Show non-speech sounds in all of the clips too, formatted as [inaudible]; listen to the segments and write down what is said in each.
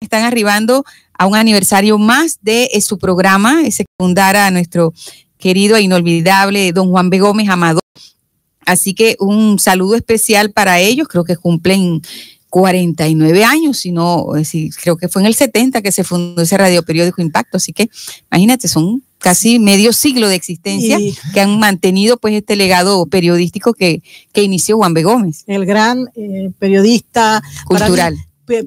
están arribando a un aniversario más de eh, su programa, ese que fundara a nuestro querido e inolvidable don Juan B. Gómez Amado. Así que un saludo especial para ellos, creo que cumplen 49 años, sino creo que fue en el 70 que se fundó ese radio periódico Impacto, así que imagínate, son casi medio siglo de existencia que han mantenido pues este legado periodístico que, que inició Juan B. Gómez. El gran eh, periodista cultural.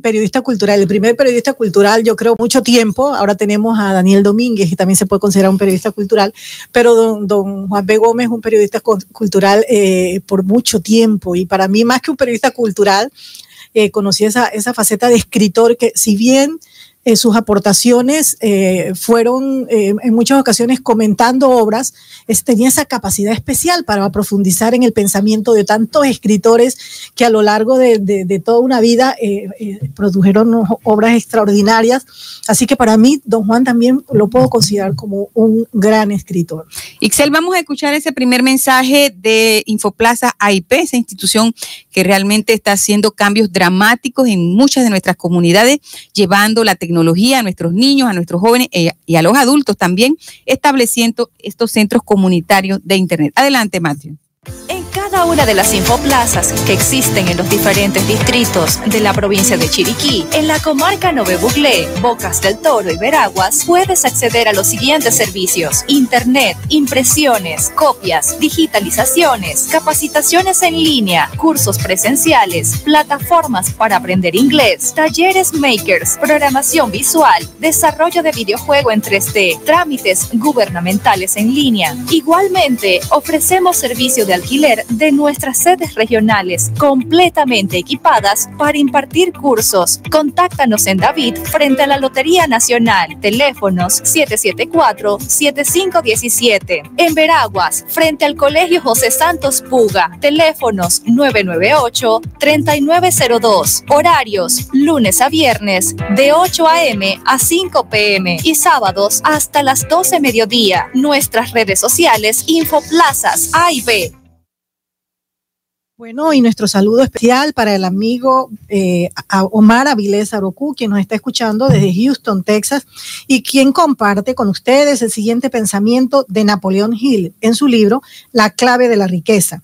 Periodista cultural, el primer periodista cultural, yo creo, mucho tiempo. Ahora tenemos a Daniel Domínguez, que también se puede considerar un periodista cultural, pero don, don Juan B. Gómez un periodista cultural eh, por mucho tiempo. Y para mí, más que un periodista cultural, eh, conocí esa, esa faceta de escritor que, si bien eh, sus aportaciones eh, fueron eh, en muchas ocasiones comentando obras, tenía esa capacidad especial para profundizar en el pensamiento de tantos escritores que a lo largo de, de toda una vida produjeron obras extraordinarias. Así que para mí, don Juan también lo puedo considerar como un gran escritor. Ixel, vamos a escuchar ese primer mensaje de Infoplaza AIP, esa institución que realmente está haciendo cambios dramáticos en muchas de nuestras comunidades, llevando la tecnología tecnología a nuestros niños, a nuestros jóvenes eh, y a los adultos también, estableciendo estos centros comunitarios de Internet. Adelante, Matthew cada una de las infoplazas que existen en los diferentes distritos de la provincia de Chiriquí, en la comarca Nove Buglé, Bocas del Toro y Veraguas, puedes acceder a los siguientes servicios: Internet, impresiones, copias, digitalizaciones, capacitaciones en línea, cursos presenciales, plataformas para aprender inglés, talleres makers, programación visual, desarrollo de videojuego en 3D, trámites gubernamentales en línea. Igualmente, ofrecemos servicio de alquiler de nuestras sedes regionales completamente equipadas para impartir cursos. Contáctanos en David frente a la Lotería Nacional. Teléfonos 774-7517. En Veraguas, frente al Colegio José Santos Puga. Teléfonos 998-3902. Horarios lunes a viernes de 8 a.m. a 5 p.m. y sábados hasta las 12 mediodía. Nuestras redes sociales Infoplazas A y B. Bueno, y nuestro saludo especial para el amigo eh, Omar Avilés Arocu, quien nos está escuchando desde Houston, Texas, y quien comparte con ustedes el siguiente pensamiento de Napoleón Hill en su libro La clave de la riqueza.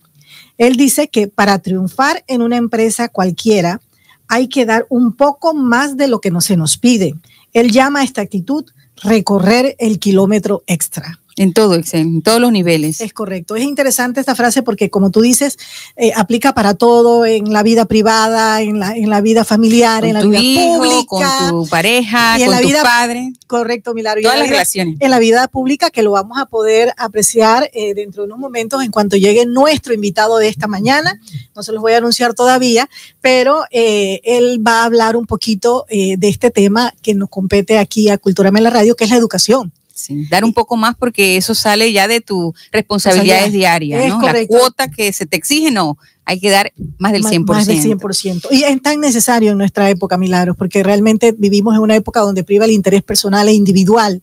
Él dice que para triunfar en una empresa cualquiera hay que dar un poco más de lo que no se nos pide. Él llama a esta actitud recorrer el kilómetro extra. En todo, en todos los niveles. Es correcto. Es interesante esta frase porque, como tú dices, eh, aplica para todo, en la vida privada, en la, en la vida familiar, en la vida pública. Con tu pareja, con tu padre. Correcto, Milagro. Todas las relaciones. En la vida pública, que lo vamos a poder apreciar eh, dentro de unos momentos en cuanto llegue nuestro invitado de esta mañana. No se los voy a anunciar todavía, pero eh, él va a hablar un poquito de este tema que nos compete aquí a Cultura en la Radio, que es la educación dar un poco más porque eso sale ya de tus responsabilidades diarias, ¿no? La cuota que se te exige, no, hay que dar más del 100%. Más del 100%. Y es tan necesario en nuestra época, Milagros, porque realmente vivimos en una época donde priva el interés personal e individual.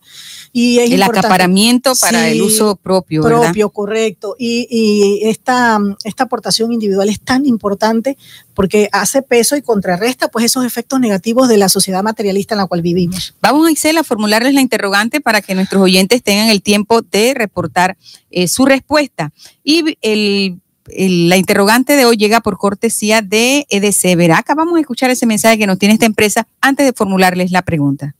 Y el acaparamiento para el uso propio. Propio, correcto. Y, y, esta, esta aportación individual es tan importante porque hace peso y contrarresta pues esos efectos negativos de la sociedad materialista en la cual vivimos. Vamos, Isela, a formularles la interrogante para que nuestros oyentes tengan el tiempo de reportar eh, su respuesta. Y el la interrogante de hoy llega por cortesía de EDC Veraca. Vamos a escuchar ese mensaje que nos tiene esta empresa antes de formularles la pregunta.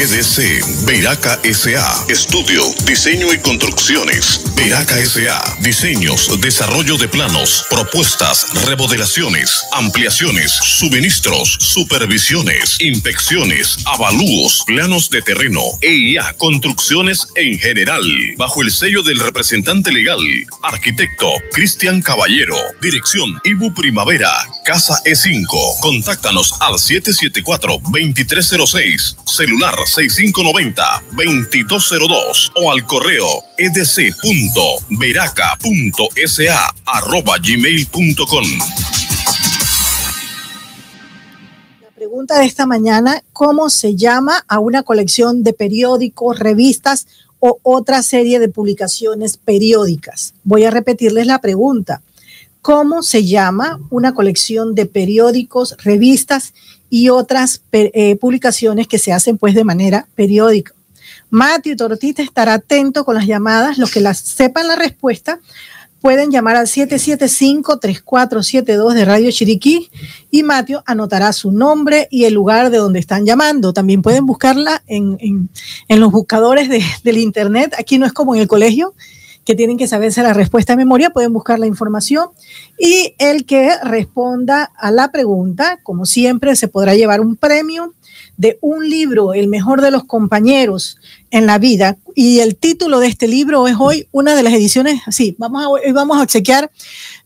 EDC Veraca SA. Estudio, diseño y construcciones. Veraca. Diseños, desarrollo de planos, propuestas, remodelaciones, ampliaciones, suministros, supervisiones, inspecciones, avalúos, planos de terreno, EIA, construcciones en general. Bajo el sello del representante legal, arquitecto Cristian Caballero. Dirección Ibu Primavera, Casa E5. Contáctanos al 774-2306. Celular 6590-2202 o al correo edc.veraca.sa arroba. La pregunta de esta mañana, ¿cómo se llama a una colección de periódicos, revistas o otra serie de publicaciones periódicas? Voy a repetirles la pregunta. cómo se llama una colección de periódicos, revistas y otras eh, publicaciones que se hacen pues de manera periódica. Matthew Tortita estará atento con las llamadas, los que las sepan la respuesta pueden llamar al 775-3472 de Radio Chiriquí y Mateo anotará su nombre y el lugar de donde están llamando. También pueden buscarla en, en, los buscadores de, del Internet. Aquí no es como en el colegio, que tienen que saberse la respuesta de memoria, pueden buscar la información y el que responda a la pregunta, como siempre, se podrá llevar un premio de un libro, El mejor de los compañeros en la vida. Y el título de este libro es hoy una de las ediciones, sí, vamos a, hoy vamos a obsequiar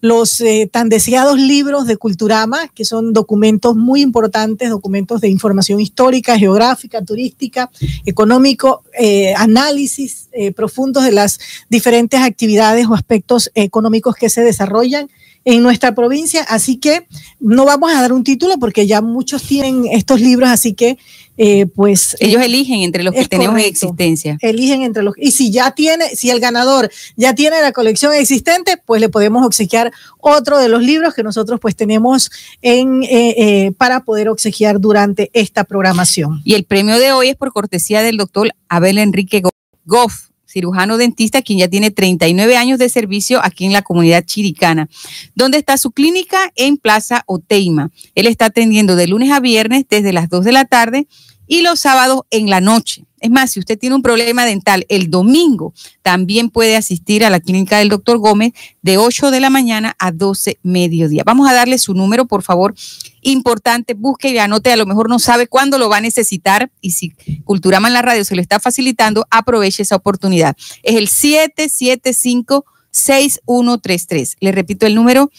los eh, tan deseados libros de Culturama, que son documentos muy importantes, documentos de información histórica, geográfica, turística, económico, eh, análisis eh, profundos de las diferentes actividades o aspectos económicos que se desarrollan en nuestra provincia, así que no vamos a dar un título porque ya muchos tienen estos libros, así que eh, pues ellos eligen entre los que tenemos en existencia. Eligen entre los y si ya tiene, si el ganador ya tiene la colección existente, pues le podemos obsequiar otro de los libros que nosotros pues tenemos en eh, eh, para poder obsequiar durante esta programación. Y el premio de hoy es por cortesía del doctor Abel Enrique Goff cirujano dentista, quien ya tiene 39 años de servicio aquí en la comunidad chiricana. ¿Dónde está su clínica? En Plaza Oteima. Él está atendiendo de lunes a viernes desde las 2 de la tarde y los sábados en la noche. Es más, si usted tiene un problema dental el domingo, también puede asistir a la clínica del doctor Gómez de 8 de la mañana a 12 mediodía. Vamos a darle su número, por favor. Importante, busque y anote, a lo mejor no sabe cuándo lo va a necesitar y si Culturama en la radio se lo está facilitando, aproveche esa oportunidad. Es el 775 6133. Le repito el número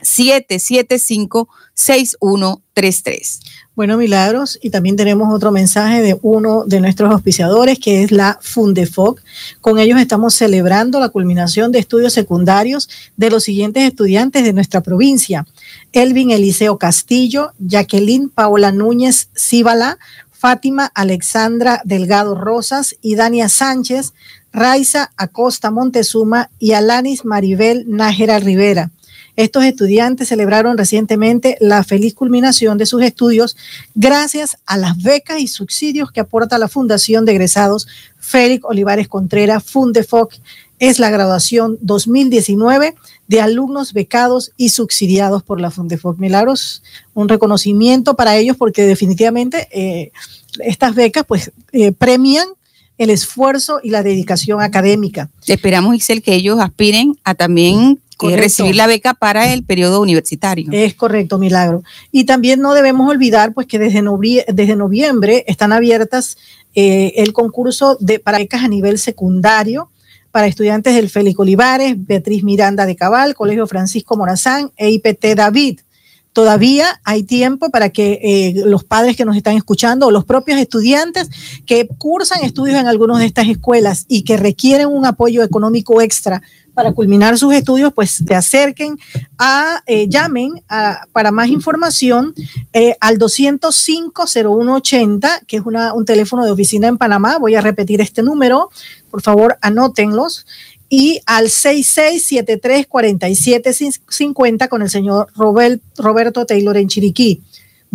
775 6133. Bueno, Milagros, y también tenemos otro mensaje de uno de nuestros auspiciadores, que es la Fundefoc. Con ellos estamos celebrando la culminación de estudios secundarios de los siguientes estudiantes de nuestra provincia. Elvin Eliseo Castillo, Jacqueline Paola Núñez Cíbala, Fátima Alexandra Delgado Rosas y Dania Sánchez, Raiza Acosta Montezuma y Alanis Maribel Nájera Rivera. Estos estudiantes celebraron recientemente la feliz culminación de sus estudios gracias a las becas y subsidios que aporta la Fundación de Egresados Félix Olivares Contreras, Fundefoc. Es la graduación 2019 de alumnos becados y subsidiados por la Fundefoc Milagros. Un reconocimiento para ellos porque definitivamente eh, estas becas pues eh, premian el esfuerzo y la dedicación académica. Esperamos, Ixel, que ellos aspiren a también recibir la beca para el periodo universitario. Es correcto, Milagro. Y también no debemos olvidar pues que desde, desde noviembre están abiertas eh, el concurso de, para becas a nivel secundario para estudiantes del Félix Olivares, Beatriz Miranda de Cabal, Colegio Francisco Morazán e IPT David todavía hay tiempo para que eh, los padres que nos están escuchando o los propios estudiantes que cursan estudios en algunas de estas escuelas y que requieren un apoyo económico extra para culminar sus estudios, pues se acerquen a, eh, llamen para más información eh, al 205-0180, que es una, un teléfono de oficina en Panamá. Voy a repetir este número, por favor, anótenlos. Y al 6673-4750 con el señor Roberto Taylor en Chiriquí.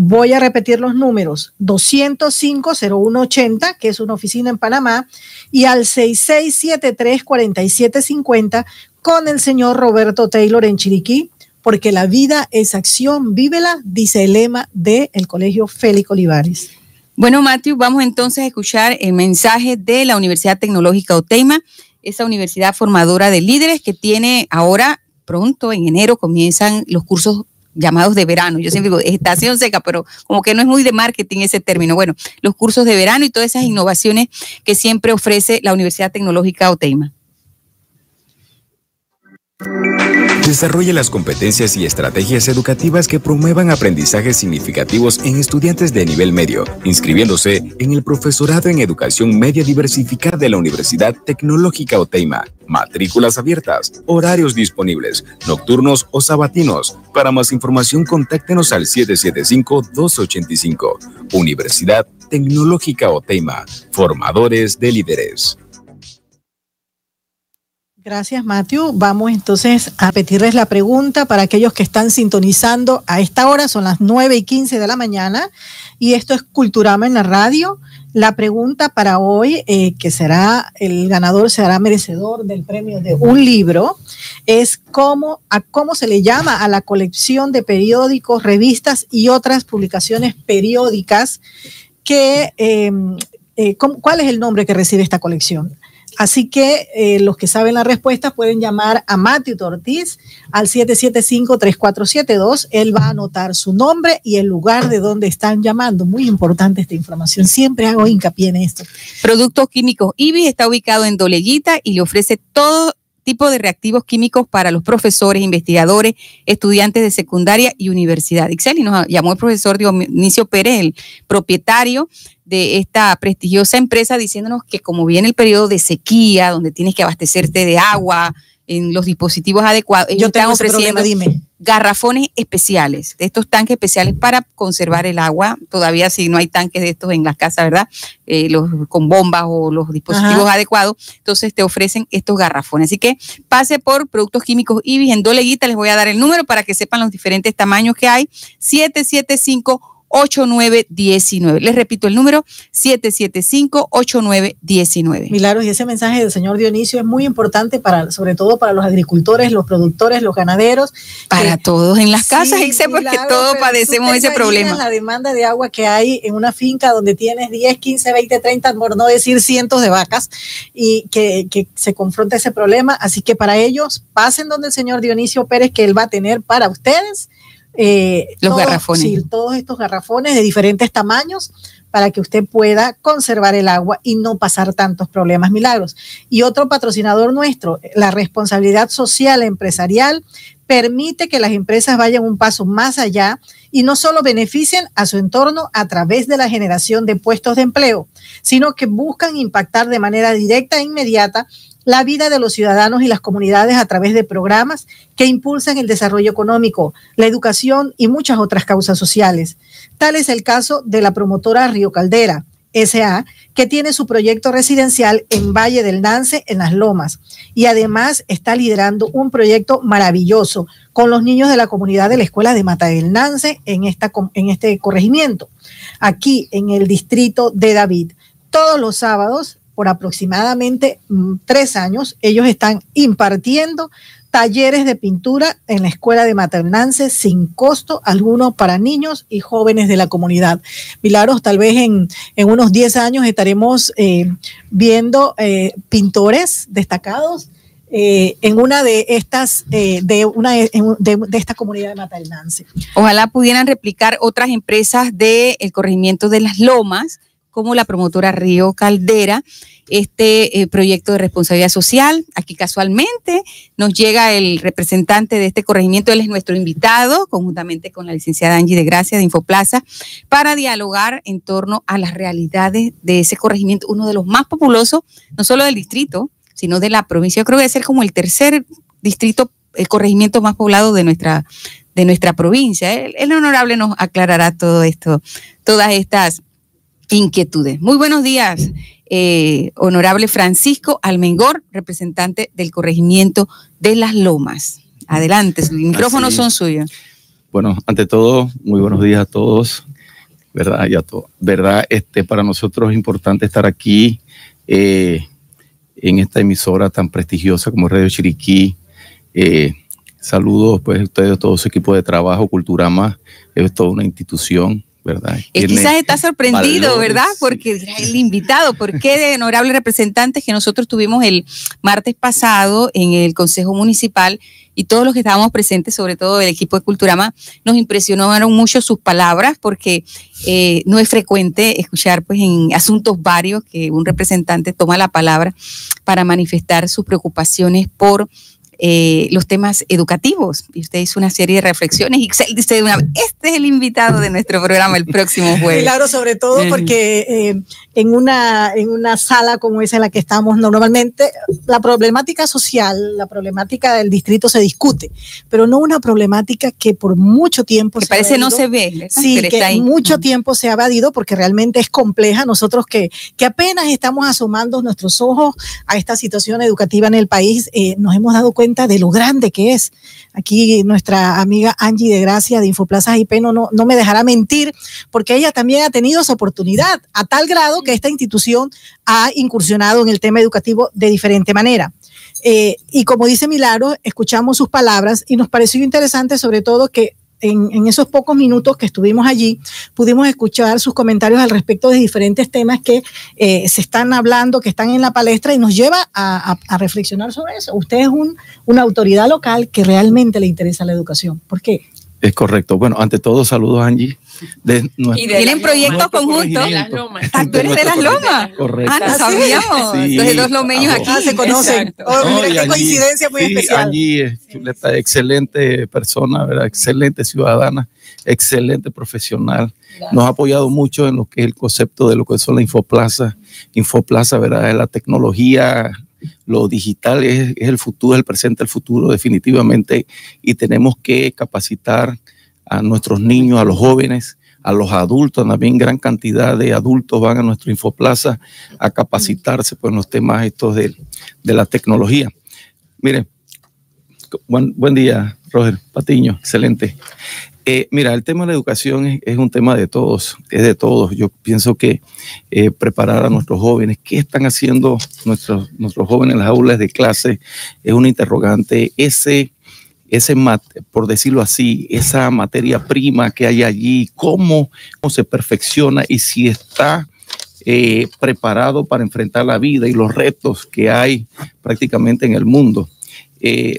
Voy a repetir los números, 205-0180, que es una oficina en Panamá, y al 6673-4750 con el señor Roberto Taylor en Chiriquí, porque la vida es acción, vívela, dice el lema del Colegio Félix Olivares. Bueno, Matthew, vamos entonces a escuchar el mensaje de la Universidad Tecnológica Oteima, esa universidad formadora de líderes que tiene ahora, pronto, en enero, comienzan los cursos llamados de verano. Yo siempre digo estación seca, pero como que no es muy de marketing ese término. Bueno, los cursos de verano y todas esas innovaciones que siempre ofrece la Universidad Tecnológica Oteima. Desarrolle las competencias y estrategias educativas que promuevan aprendizajes significativos en estudiantes de nivel medio, inscribiéndose en el profesorado en educación media diversificada de la Universidad Tecnológica Oteima. Matrículas abiertas, horarios disponibles, nocturnos o sabatinos. Para más información, contáctenos al 775-285. Universidad Tecnológica Oteima, formadores de líderes. Gracias, Matthew. Vamos entonces a repetirles la pregunta para aquellos que están sintonizando a esta hora, son las 9 y 15 de la mañana, y esto es Culturama en la radio. La pregunta para hoy, eh, que será el ganador, será merecedor del premio de un libro, es cómo, a cómo se le llama a la colección de periódicos, revistas y otras publicaciones periódicas em, eh, ¿cuál es el nombre que recibe esta colección? Así que eh, los que saben la respuesta pueden llamar a Matthew Ortiz al 775-3472. Él va a anotar su nombre y el lugar de donde están llamando. Muy importante esta información. Siempre hago hincapié en esto. Productos Químicos IBI está ubicado en Doleguita y le ofrece todo tipo de reactivos químicos para los profesores, investigadores, estudiantes de secundaria y universidad. Ixel, y nos llamó el profesor Dionisio Pérez, el propietario de esta prestigiosa empresa, diciéndonos que como viene el periodo de sequía, donde tienes que abastecerte de agua, en los dispositivos adecuados. Ellos Yo tengo están ofreciendo dime. garrafones especiales, de estos tanques especiales para conservar el agua. Todavía si no hay tanques de estos en las casas, ¿verdad? Eh, los con bombas o los dispositivos adecuados, entonces te ofrecen estos garrafones. Así que pase por Productos Químicos Ibis en Doleguita, les voy a dar el número para que sepan los diferentes tamaños que hay. 775 8919. Les repito el número 775-8919. Milagros, y ese mensaje del señor Dionisio es muy importante para, sobre todo para los agricultores, los productores, los ganaderos. Para todos en las casas, sí, porque todos padecemos ese problema. La demanda de agua que hay en una finca donde tienes 10, 15, 20, 30, por no decir cientos de vacas, y que, que se confronta ese problema. Así que para ellos, pasen donde el señor Dionisio Pérez, que él va a tener para ustedes eh, los garrafones. Sí, todos estos garrafones de diferentes tamaños para que usted pueda conservar el agua y no pasar tantos problemas milagros. Y otro patrocinador nuestro, la responsabilidad social empresarial, permite que las empresas vayan un paso más allá y no solo beneficien a su entorno a través de la generación de puestos de empleo, sino que buscan impactar de manera directa e inmediata la vida de los ciudadanos y las comunidades a través de programas que impulsan el desarrollo económico, la educación y muchas otras causas sociales. Tal es el caso de la promotora Río Caldera, SA, que tiene su proyecto residencial en Valle del Nance, en Las Lomas, y además está liderando un proyecto maravilloso con los niños de la comunidad de la Escuela de Mata del Nance en, esta, en este corregimiento, aquí en el distrito de David. Todos los sábados por aproximadamente mm, tres años. Ellos están impartiendo talleres de pintura en la escuela de maternances sin costo alguno para niños y jóvenes de la comunidad. Milagros, tal vez en, unos 10 años estaremos eh, viendo eh, pintores destacados eh, en una de estas, de una de, esta comunidad de maternances. Ojalá pudieran replicar otras empresas del corregimiento de las lomas como la promotora Río Caldera, este eh, proyecto de responsabilidad social. Aquí casualmente nos llega el representante de este corregimiento, él es nuestro invitado, conjuntamente con la licenciada Angie de Gracia de Infoplaza, para dialogar en torno a las realidades de ese corregimiento, uno de los más populosos, no solo del distrito, sino de la provincia. Yo creo que debe ser como el tercer distrito, el corregimiento más poblado de nuestra, de nuestra provincia. el honorable nos aclarará todo esto, todas estas inquietudes. Muy buenos días, eh, honorable Francisco Almengor, representante del corregimiento de Las Lomas. Adelante, los micrófonos son suyos. Bueno, ante todo, muy buenos días a todos, ¿verdad? Y a ¿verdad? Este, para nosotros es importante estar aquí eh, en esta emisora tan prestigiosa como Radio Chiriquí. Eh, saludos pues a ustedes, todo su equipo de trabajo, Culturama, es toda una institución ¿verdad? Eh, quizás está sorprendido, ¿verdad? Porque el invitado, ¿por qué de honorables representantes que nosotros tuvimos el martes pasado en el Consejo Municipal y todos los que estábamos presentes, sobre todo el equipo de Culturama, nos impresionaron mucho sus palabras porque eh, no es frecuente escuchar pues en asuntos varios que un representante toma la palabra para manifestar sus preocupaciones por eh, los temas educativos. Y usted hizo una serie de reflexiones y dice una, este es el invitado de nuestro programa el próximo [laughs] jueves. Claro, sobre todo porque eh, en, una, en una sala como esa en la que estamos normalmente, la problemática social, la problemática del distrito se discute, pero no una problemática que por mucho tiempo... Que parece no se ve. Sí, que mucho tiempo se ha evadido porque realmente es compleja. Nosotros que, que apenas estamos asomando nuestros ojos a esta situación educativa en el país, eh, nos hemos dado cuenta de lo grande que es. Aquí nuestra amiga Angie de Gracia de Infoplaza IP no, no, no me dejará mentir, porque ella también ha tenido esa oportunidad, a tal grado que esta institución ha incursionado en el tema educativo de diferente manera. Eh, y como dice Milagro, escuchamos sus palabras y nos pareció interesante sobre todo que en, esos pocos minutos que estuvimos allí, pudimos escuchar sus comentarios al respecto de diferentes temas que eh, se están hablando, que están en la palestra y nos lleva a, reflexionar sobre eso. Usted es un, una autoridad local que realmente le interesa la educación. ¿Por qué? Es correcto. Bueno, ante todo, saludos, Angie. Y tienen proyectos conjuntos. Ah, tú eres de las lomas. Correcto. Ah, no sabíamos. Entonces, dos lomeños aquí se conocen. Oh, qué coincidencia muy especial. Angie es excelente persona, ¿verdad? excelente ciudadana, excelente profesional. Nos ha apoyado mucho en lo que es el concepto de lo que son la Infoplaza. Infoplaza, ¿verdad? Es la tecnología lo digital es, el futuro, el presente, el futuro definitivamente y tenemos que capacitar a nuestros niños, a los jóvenes, a los adultos, también gran cantidad de adultos van a nuestro Infoplaza a capacitarse por los temas estos de, de la tecnología. Miren, buen, buen día, Roger Patiño, excelente. Eh, mira, el tema de la educación es, un tema de todos, es de todos. Yo pienso que eh, preparar a nuestros jóvenes, qué están haciendo nuestros, nuestros jóvenes en las aulas de clase, es un interrogante. Ese, ese por decirlo así, esa materia prima que hay allí, cómo, se perfecciona y si está eh, preparado para enfrentar la vida y los retos que hay prácticamente en el mundo.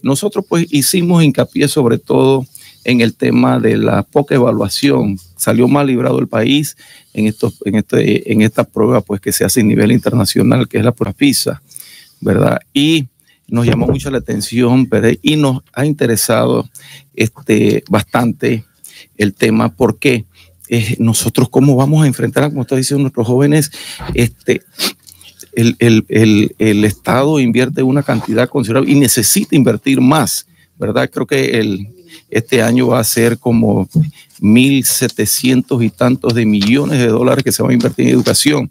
nosotros pues hicimos hincapié sobre todo en el tema de la poca evaluación. Salió mal librado el país en, estos, en, este, en esta prueba pues, que se hace a nivel internacional, que es la prueba PISA, ¿verdad? Y nos llamó mucho la atención y nos ha interesado este, bastante el tema porque nosotros cómo vamos a enfrentar, como está diciendo nuestros jóvenes, este, el, el, el, el, Estado invierte una cantidad considerable y necesita invertir más, ¿verdad? Creo que el, este año va a ser como 1.700 y tantos de millones de dólares que se van a invertir en educación.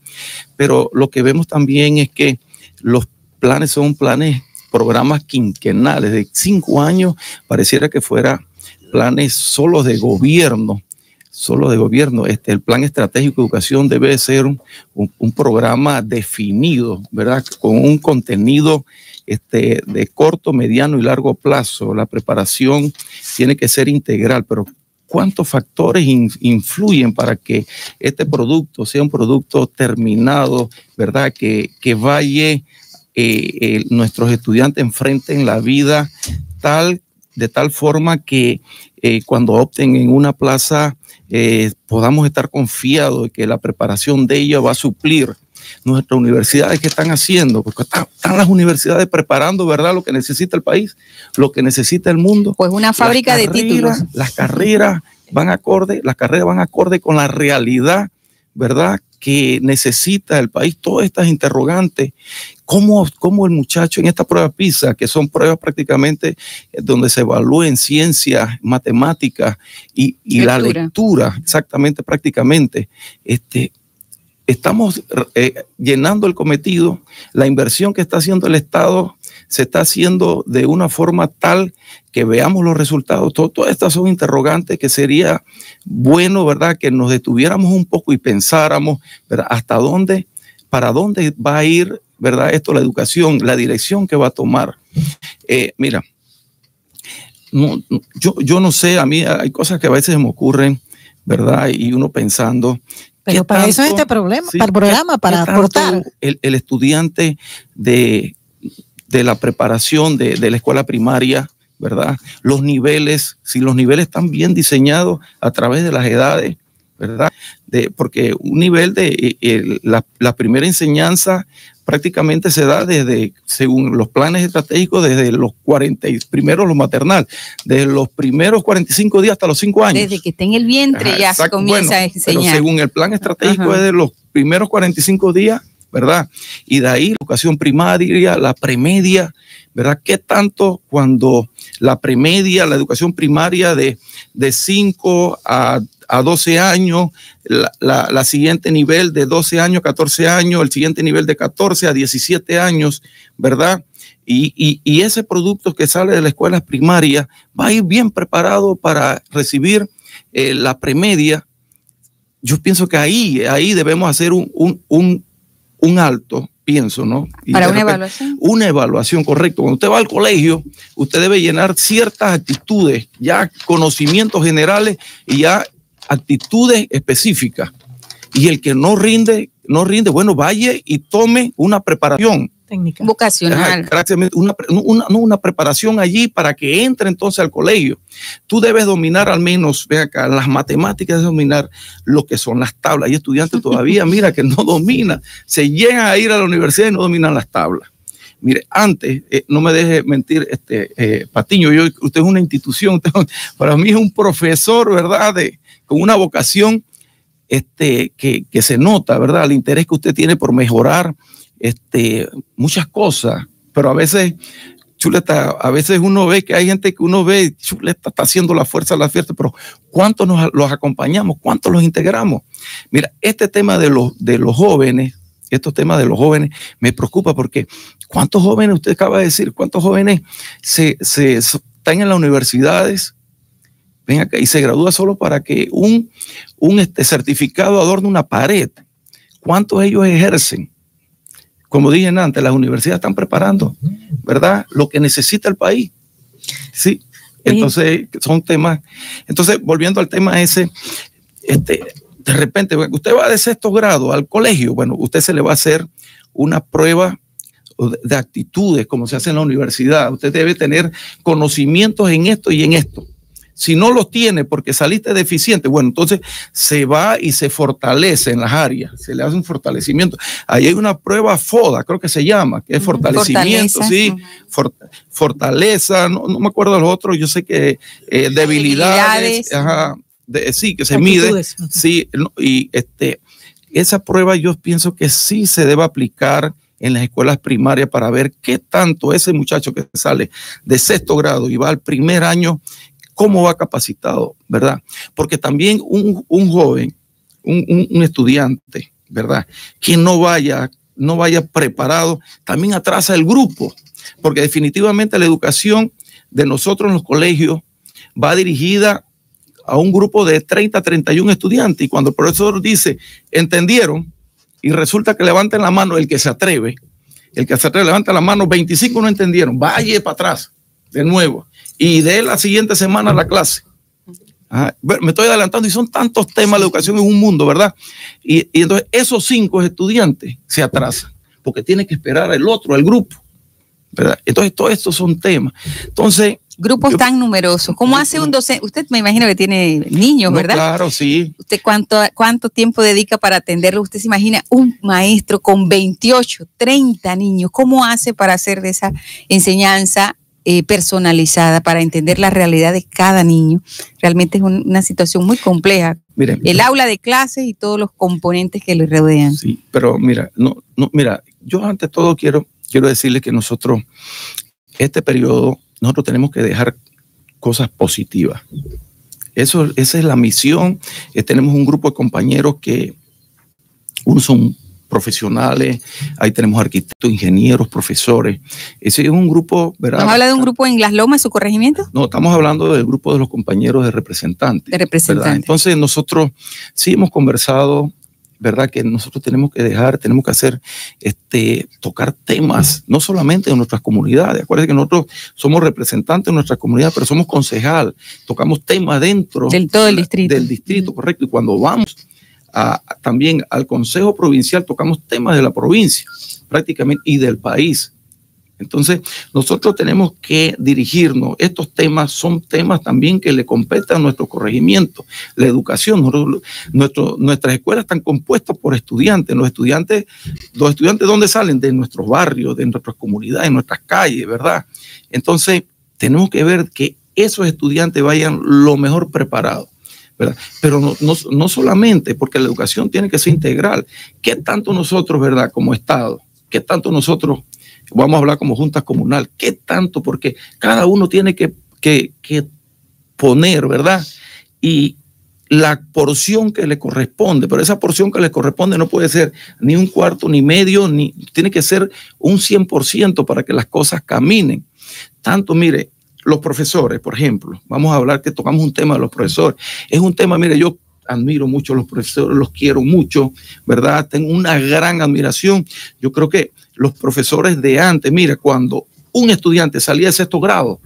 Pero lo que vemos también es que los planes son planes, programas quinquenales de cinco años, pareciera que fuera planes solo de gobierno solo de gobierno. Este, el plan estratégico de educación debe ser un, programa definido, ¿verdad? Con un contenido este, de corto, mediano y largo plazo. La preparación tiene que ser integral, pero ¿cuántos factores influyen para que este producto sea un producto terminado, verdad? Que, que vaya eh, eh, nuestros estudiantes enfrenten la vida tal, de tal forma que eh, cuando opten en una plaza podamos estar confiados de que la preparación de ella va a suplir nuestras universidades, ¿qué están haciendo? Porque están, las universidades preparando, ¿verdad? Lo que necesita el país, lo que necesita el mundo. Pues una fábrica de títulos. Las carreras van acorde, las carreras van acorde con la realidad, ¿verdad? Que necesita el país, todas estas interrogantes. ¿Cómo, cómo el muchacho en esta prueba PISA, que son pruebas prácticamente donde se evalúen ciencias, matemáticas y, y la lectura, exactamente, prácticamente, este, estamos eh, llenando el cometido, la inversión que está haciendo el Estado se está haciendo de una forma tal que veamos los resultados. todas estas son interrogantes que sería bueno, ¿verdad? Que nos detuviéramos un poco y pensáramos, ¿verdad? Hasta dónde, para dónde va a ir, ¿verdad? Esto, la educación, la dirección que va a tomar. Eh, mira, yo, yo no sé, a mí hay cosas que a veces me ocurren, ¿verdad? Y uno pensando, pero para eso es este problema, para el programa, para aportar. El, el, estudiante de, de la preparación de, de, la escuela primaria, ¿verdad? Los niveles, si los niveles están bien diseñados a través de las edades, ¿verdad? De, porque un nivel de eh, la, la, primera enseñanza prácticamente se da desde, según los planes estratégicos, desde los 40, primero los maternal, desde los primeros 45 días hasta los 5 años. Desde que está en el vientre ya se comienza a enseñar. Pero según el plan estratégico es de los primeros 45 días, ¿verdad? Y de ahí la educación primaria, la premedia, ¿verdad? ¿Qué tanto cuando la premedia, la educación primaria de, de 5 a a 12 años, la, siguiente nivel de 12 años, 14 años, el siguiente nivel de 14 a 17 años, ¿verdad? Y, ese producto que sale de la escuela primaria va a ir bien preparado para recibir eh, la premedia. Yo pienso que ahí, ahí debemos hacer un, un, un alto pienso, ¿no? Para una evaluación. Una evaluación, correcto. Cuando usted va al colegio, usted debe llenar ciertas actitudes, ya conocimientos generales y ya actitudes específicas. Y el que no rinde, no rinde, bueno, vaya y tome una preparación. Técnica. Vocacional. Una, una, una, preparación allí para que entre entonces al colegio. Tú debes dominar al menos, ve acá, las matemáticas, dominar lo que son las tablas. Hay estudiantes todavía, [laughs] mira, que no dominan. Se llegan a ir a la universidad y no dominan las tablas. Mire, antes, eh, no me deje mentir, este eh, Patiño, yo, usted es una institución, [laughs] para mí es un profesor, ¿verdad? De, con una vocación este, que, se nota, ¿verdad? El interés que usted tiene por mejorar este, muchas cosas, pero a veces, Chuleta, a veces uno ve que hay gente que uno ve, Chuleta está haciendo la fuerza de la fiesta, pero ¿cuántos nos los acompañamos? ¿Cuántos los integramos? Mira, este tema de los, de los jóvenes, estos temas de los jóvenes me preocupa porque ¿cuántos jóvenes, usted acaba de decir, cuántos jóvenes se, se están en las universidades ven y se gradúa solo para que un, un este, certificado adorne una pared. ¿Cuántos ellos ejercen? Como dije antes, las universidades están preparando, ¿verdad? Lo que necesita el país. Sí. Entonces, son temas. Entonces, volviendo al tema ese, este, de repente, usted va de sexto grado al colegio, bueno, usted se le va a hacer una prueba de actitudes, como se hace en la universidad. Usted debe tener conocimientos en esto y en esto. Si no los tiene porque saliste deficiente, bueno, entonces se va y se fortalece en las áreas, se le hace un fortalecimiento. Ahí hay una prueba FODA, creo que se llama, que es fortalecimiento, sí, fortaleza, no, me acuerdo los otros, yo sé que eh, debilidades, sí, que se mide, sí, y este, esa prueba yo pienso que sí se debe aplicar en las escuelas primarias para ver qué tanto ese muchacho que sale de sexto grado y va al primer año cómo va capacitado, ¿verdad? Porque también un, joven, un, estudiante, ¿verdad? Que no vaya, no vaya preparado, también atrasa el grupo, porque definitivamente la educación de nosotros en los colegios va dirigida a un grupo de 30, 31 estudiantes y cuando el profesor dice, entendieron, y resulta que levanten la mano el que se atreve, el que se atreve levanta la mano, 25 no entendieron, vaya para atrás de nuevo y de la siguiente semana la clase. Ah, me estoy adelantando y son tantos temas, la educación en un mundo, ¿verdad? Y, entonces esos cinco estudiantes se atrasan porque tienen que esperar al otro, al grupo, ¿verdad? Entonces todos estos son temas. Entonces... Grupos tan numerosos. ¿Cómo hace un docente? Usted me imagino que tiene niños, ¿verdad? claro, sí. ¿Usted cuánto, cuánto tiempo dedica para atenderlo? Usted se imagina un maestro con 28, 30 niños. ¿Cómo hace para hacer de esa enseñanza eh, personalizada para entender la realidad de cada niño. Realmente es una situación muy compleja. el aula de clases y todos los componentes que le rodean. Sí, pero mira, no, no, mira, yo ante todo quiero, quiero decirle que nosotros, este periodo, nosotros tenemos que dejar cosas positivas. Eso, esa es la misión. Eh, tenemos un grupo de compañeros que unos son profesionales, ahí tenemos arquitectos, ingenieros, profesores. Ese es un grupo, ¿verdad? ¿Nos habla de un grupo en Las Lomas, su corregimiento? No, estamos hablando del grupo de los compañeros de representantes. De representantes. Entonces nosotros sí hemos conversado, ¿verdad? Que nosotros tenemos que dejar, tenemos que hacer, este, tocar temas, no solamente de nuestras comunidades. Acuérdense que nosotros somos representantes de nuestra comunidad, pero somos concejal, tocamos temas dentro del todo el distrito. Del distrito, correcto. Y cuando vamos también al Consejo Provincial, tocamos temas de la provincia prácticamente y del país. Entonces, nosotros tenemos que dirigirnos. Estos temas son temas también que le competen a nuestro corregimiento, la educación. nuestro, nuestras escuelas están compuestas por estudiantes. Los estudiantes, los estudiantes, ¿dónde salen? De nuestros barrios, de nuestras comunidades, de nuestras calles, ¿verdad? Entonces, tenemos que ver que esos estudiantes vayan lo mejor preparados. Pero no, no, no solamente, porque la educación tiene que ser integral. ¿Qué tanto nosotros, verdad, como Estado, qué tanto nosotros vamos a hablar como junta comunal, ¿qué tanto? Porque cada uno tiene que, que, poner, ¿verdad? Y la porción que le corresponde, pero esa porción que le corresponde no puede ser ni un cuarto, ni medio, ni tiene que ser un 100% para que las cosas caminen. Tanto, mire, los profesores, por ejemplo, vamos a hablar que tocamos un tema de los profesores. Es un tema, mire, yo admiro mucho a los profesores, los quiero mucho, ¿verdad? Tengo una gran admiración. Yo creo que los profesores de antes, mira, cuando un estudiante salía de sexto grado,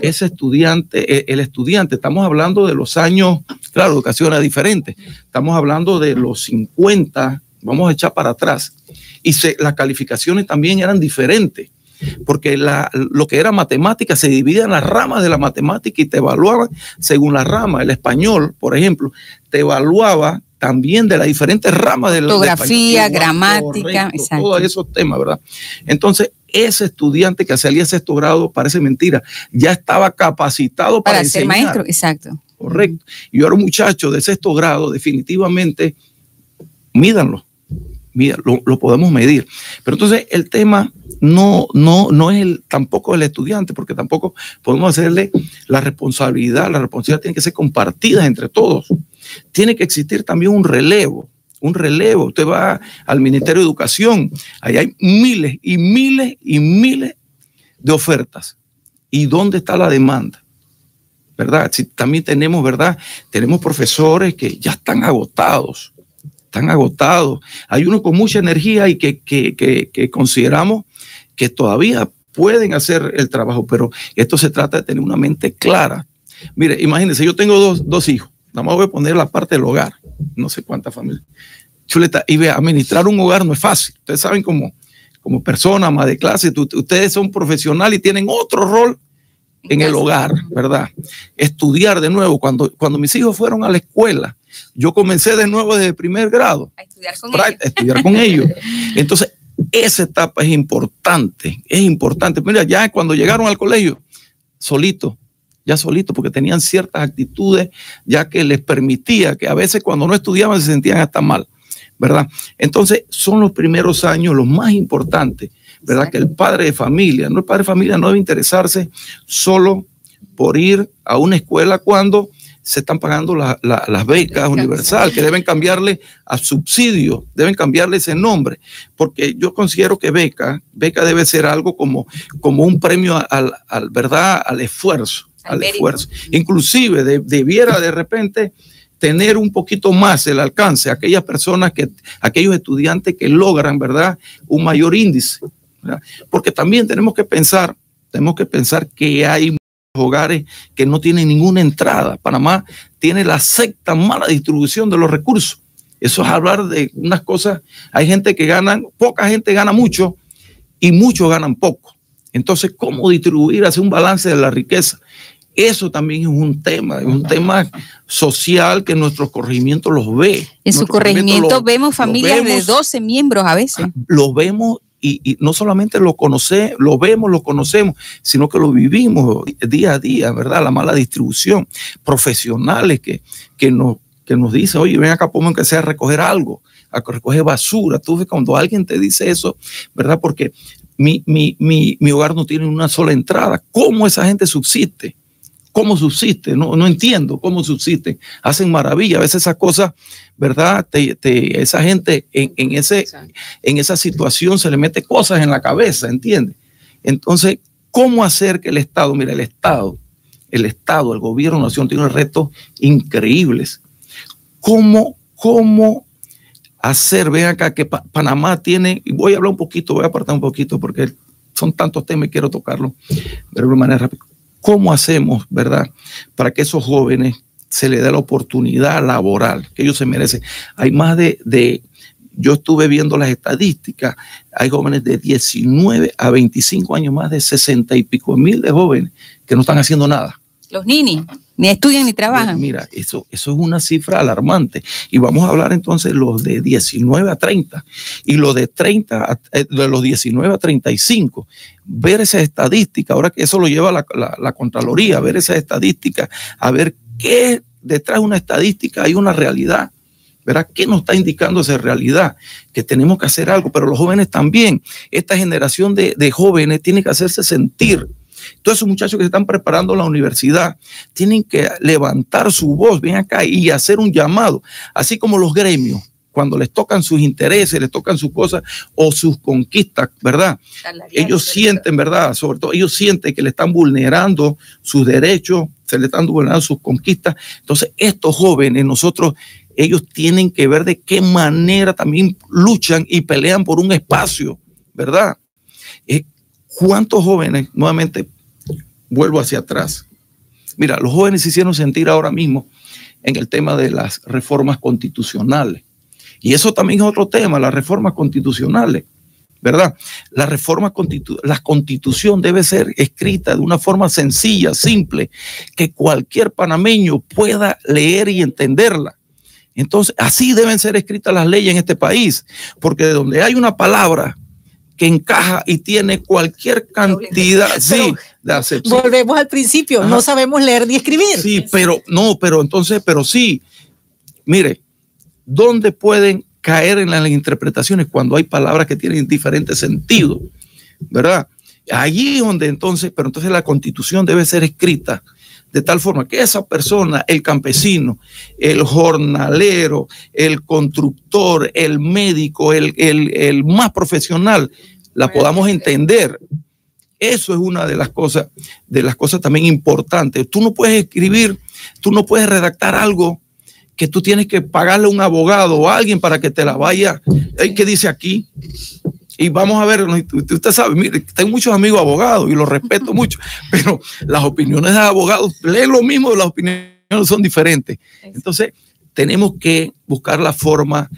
ese estudiante, e, el estudiante, estamos hablando de los años, claro, la educación era diferente, estamos hablando de los 50, vamos a echar para atrás, y las calificaciones también eran diferentes, porque lo que era matemática se dividía en las ramas de la matemática y te evaluaban según la rama, el español, por ejemplo, te evaluaba también de las diferentes ramas de la fotografía, gramática, exacto. todos esos temas, ¿verdad? Entonces, ese estudiante que salía sexto grado, parece mentira, ya estaba capacitado para, ser maestro, exacto. Correcto. Y ahora muchachos de sexto grado, definitivamente, mídanlo, mira, lo, podemos medir. Pero entonces el tema no, no, no es el, tampoco el estudiante, porque tampoco podemos hacerle la responsabilidad, la responsabilidad tiene que ser compartida entre todos tiene que existir también un relevo, un relevo. Usted va al Ministerio de Educación, ahí hay miles y miles y miles de ofertas. ¿Y dónde está la demanda? ¿Verdad? Si también tenemos, ¿verdad? Tenemos profesores que ya están agotados, están agotados. Hay unos con mucha energía y que, que consideramos que todavía pueden hacer el trabajo, pero esto se trata de tener una mente clara. Mire, imagínense, yo tengo dos, dos hijos Nada más voy a poner la parte del hogar. No sé cuántas familias. Chuleta, y ve, administrar un hogar no es fácil. Ustedes saben como, como persona, más de clase, ustedes son profesionales y tienen otro rol en el hogar, ¿verdad? Estudiar de nuevo. Cuando, cuando mis hijos fueron a la escuela, yo comencé de nuevo desde el primer grado. A estudiar con ellos. estudiar con ellos. [laughs] Entonces, esa etapa es importante, es importante. Mira, ya cuando llegaron al colegio, solito, ya solito, porque tenían ciertas actitudes ya que les permitía que a veces cuando no estudiaban se sentían hasta mal, ¿verdad? Entonces son los primeros años los más importantes, ¿verdad? Que el padre de familia, no el padre de familia no debe interesarse solo por ir a una escuela cuando se están pagando las becas universal, que deben cambiarle a subsidio, deben cambiarle ese nombre, porque yo considero que beca, beca debe ser algo como, como un premio al, al, ¿verdad? al esfuerzo al, esfuerzo. Inclusive debiera de repente tener un poquito más el alcance a aquellas personas que, aquellos estudiantes que logran, ¿verdad? Un mayor índice. Porque también tenemos que pensar, tenemos que pensar que hay hogares que no tienen ninguna entrada. Panamá tiene la sexta mala distribución de los recursos. Eso es hablar de unas cosas. Hay gente que gana, poca gente gana mucho y muchos ganan poco. Entonces, ¿cómo distribuir, hacer un balance de la riqueza? Eso también es un tema, es un tema social que nuestros corregimientos los ve. En su corregimiento vemos familias de 12 miembros a veces. Lo vemos y, no solamente lo conocemos, lo vemos, lo conocemos, sino que lo vivimos día a día, ¿verdad? La mala distribución. Profesionales que, que, nos, que nos dicen, oye, ven acá, ponme que sea a recoger algo, a recoger basura. Tú ves cuando alguien te dice eso, ¿verdad? Porque mi, mi, mi, mi hogar no tiene una sola entrada. ¿Cómo esa gente subsiste? ¿Cómo subsiste? No, no entiendo cómo subsisten. Hacen maravilla. A veces esas cosas, ¿verdad? esa gente en, ese, en esa situación se le mete cosas en la cabeza, ¿entiendes? Entonces, ¿cómo hacer que el Estado, mira, el Estado, el Estado, el gobierno nacional tiene retos increíbles. ¿Cómo, cómo hacer, ven acá, que Panamá tiene, y voy a hablar un poquito, voy a apartar un poquito porque son tantos temas y quiero tocarlo, pero de manera rápida. ¿Cómo hacemos, verdad, para que esos jóvenes se les dé la oportunidad laboral que ellos se merecen? Hay más de, yo estuve viendo las estadísticas, hay jóvenes de 19 a 25 años, más de 60 y pico mil de jóvenes que no están haciendo nada. Los ninis, ni estudian ni trabajan. Mira, eso, eso es una cifra alarmante. Y vamos a hablar entonces los de 19 a 30 y los de 30, eh, de los 19 a 35. Ver esa estadística, ahora que eso lo lleva la, la, la Contraloría, ver esa estadística, a ver qué detrás de una estadística hay una realidad. ¿Verdad? ¿Qué nos está indicando esa realidad? Que tenemos que hacer algo, pero los jóvenes también. Esta generación de, de jóvenes tiene que hacerse sentir. Todos esos muchachos que se están preparando en la universidad tienen que levantar su voz, ven acá y hacer un llamado, así como los gremios cuando les tocan sus intereses, les tocan sus cosas o sus conquistas, ¿verdad? Ellos sienten, ¿verdad? Sobre todo, ellos sienten que le están vulnerando sus derechos, se le están vulnerando sus conquistas. Entonces, estos jóvenes, nosotros, ellos tienen que ver de qué manera también luchan y pelean por un espacio, ¿verdad? Eh, ¿Cuántos jóvenes, nuevamente, vuelvo hacia atrás? Mira, los jóvenes se hicieron sentir ahora mismo en el tema de las reformas constitucionales. Y eso también es otro tema, las reformas constitucionales, ¿verdad? La reforma constitu la constitución debe ser escrita de una forma sencilla, simple, que cualquier panameño pueda leer y entenderla. Entonces, así deben ser escritas las leyes en este país, porque de donde hay una palabra que encaja y tiene cualquier cantidad sí, de acepción. Volvemos al principio, Ajá. no sabemos leer ni escribir. Sí, pero no, pero entonces, pero sí, mire, ¿dónde pueden caer en las interpretaciones cuando hay palabras que tienen diferentes sentidos? ¿Verdad? Allí donde entonces, pero entonces la constitución debe ser escrita de tal forma que esa persona, el campesino, el jornalero, el constructor, el médico, el, el, el más profesional, la podamos entender. Eso es una de las cosas, de las cosas también importantes. Tú no puedes escribir, tú no puedes redactar algo que tú tienes que pagarle a un abogado o a alguien para que te la vaya. ¿Qué dice aquí? Y vamos a ver, usted sabe, mire, tengo muchos amigos abogados y los respeto mucho, pero las opiniones de abogados, leen lo mismo, las opiniones son diferentes. Entonces, tenemos que buscar la forma,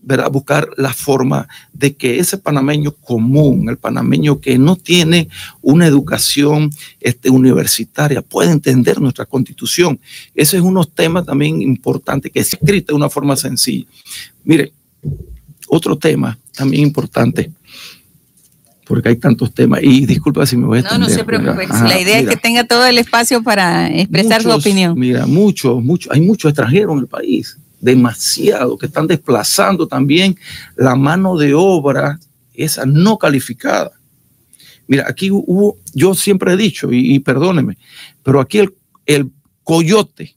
¿verdad? Buscar la forma de que ese panameño común, el panameño que no tiene una educación este, universitaria, pueda entender nuestra constitución. Ese es unos temas también importantes que es escrita de una forma sencilla. Mire, otro tema también importante, porque hay tantos temas, y disculpa si me voy a No, no se preocupe, Ajá, la idea mira, es que tenga todo el espacio para expresar muchos, su opinión. Mira, muchos, muchos, hay muchos extranjeros en el país, demasiado, que están desplazando también la mano de obra, esa no calificada. Mira, aquí hubo, yo siempre he dicho, y, y perdóneme, pero aquí el, el coyote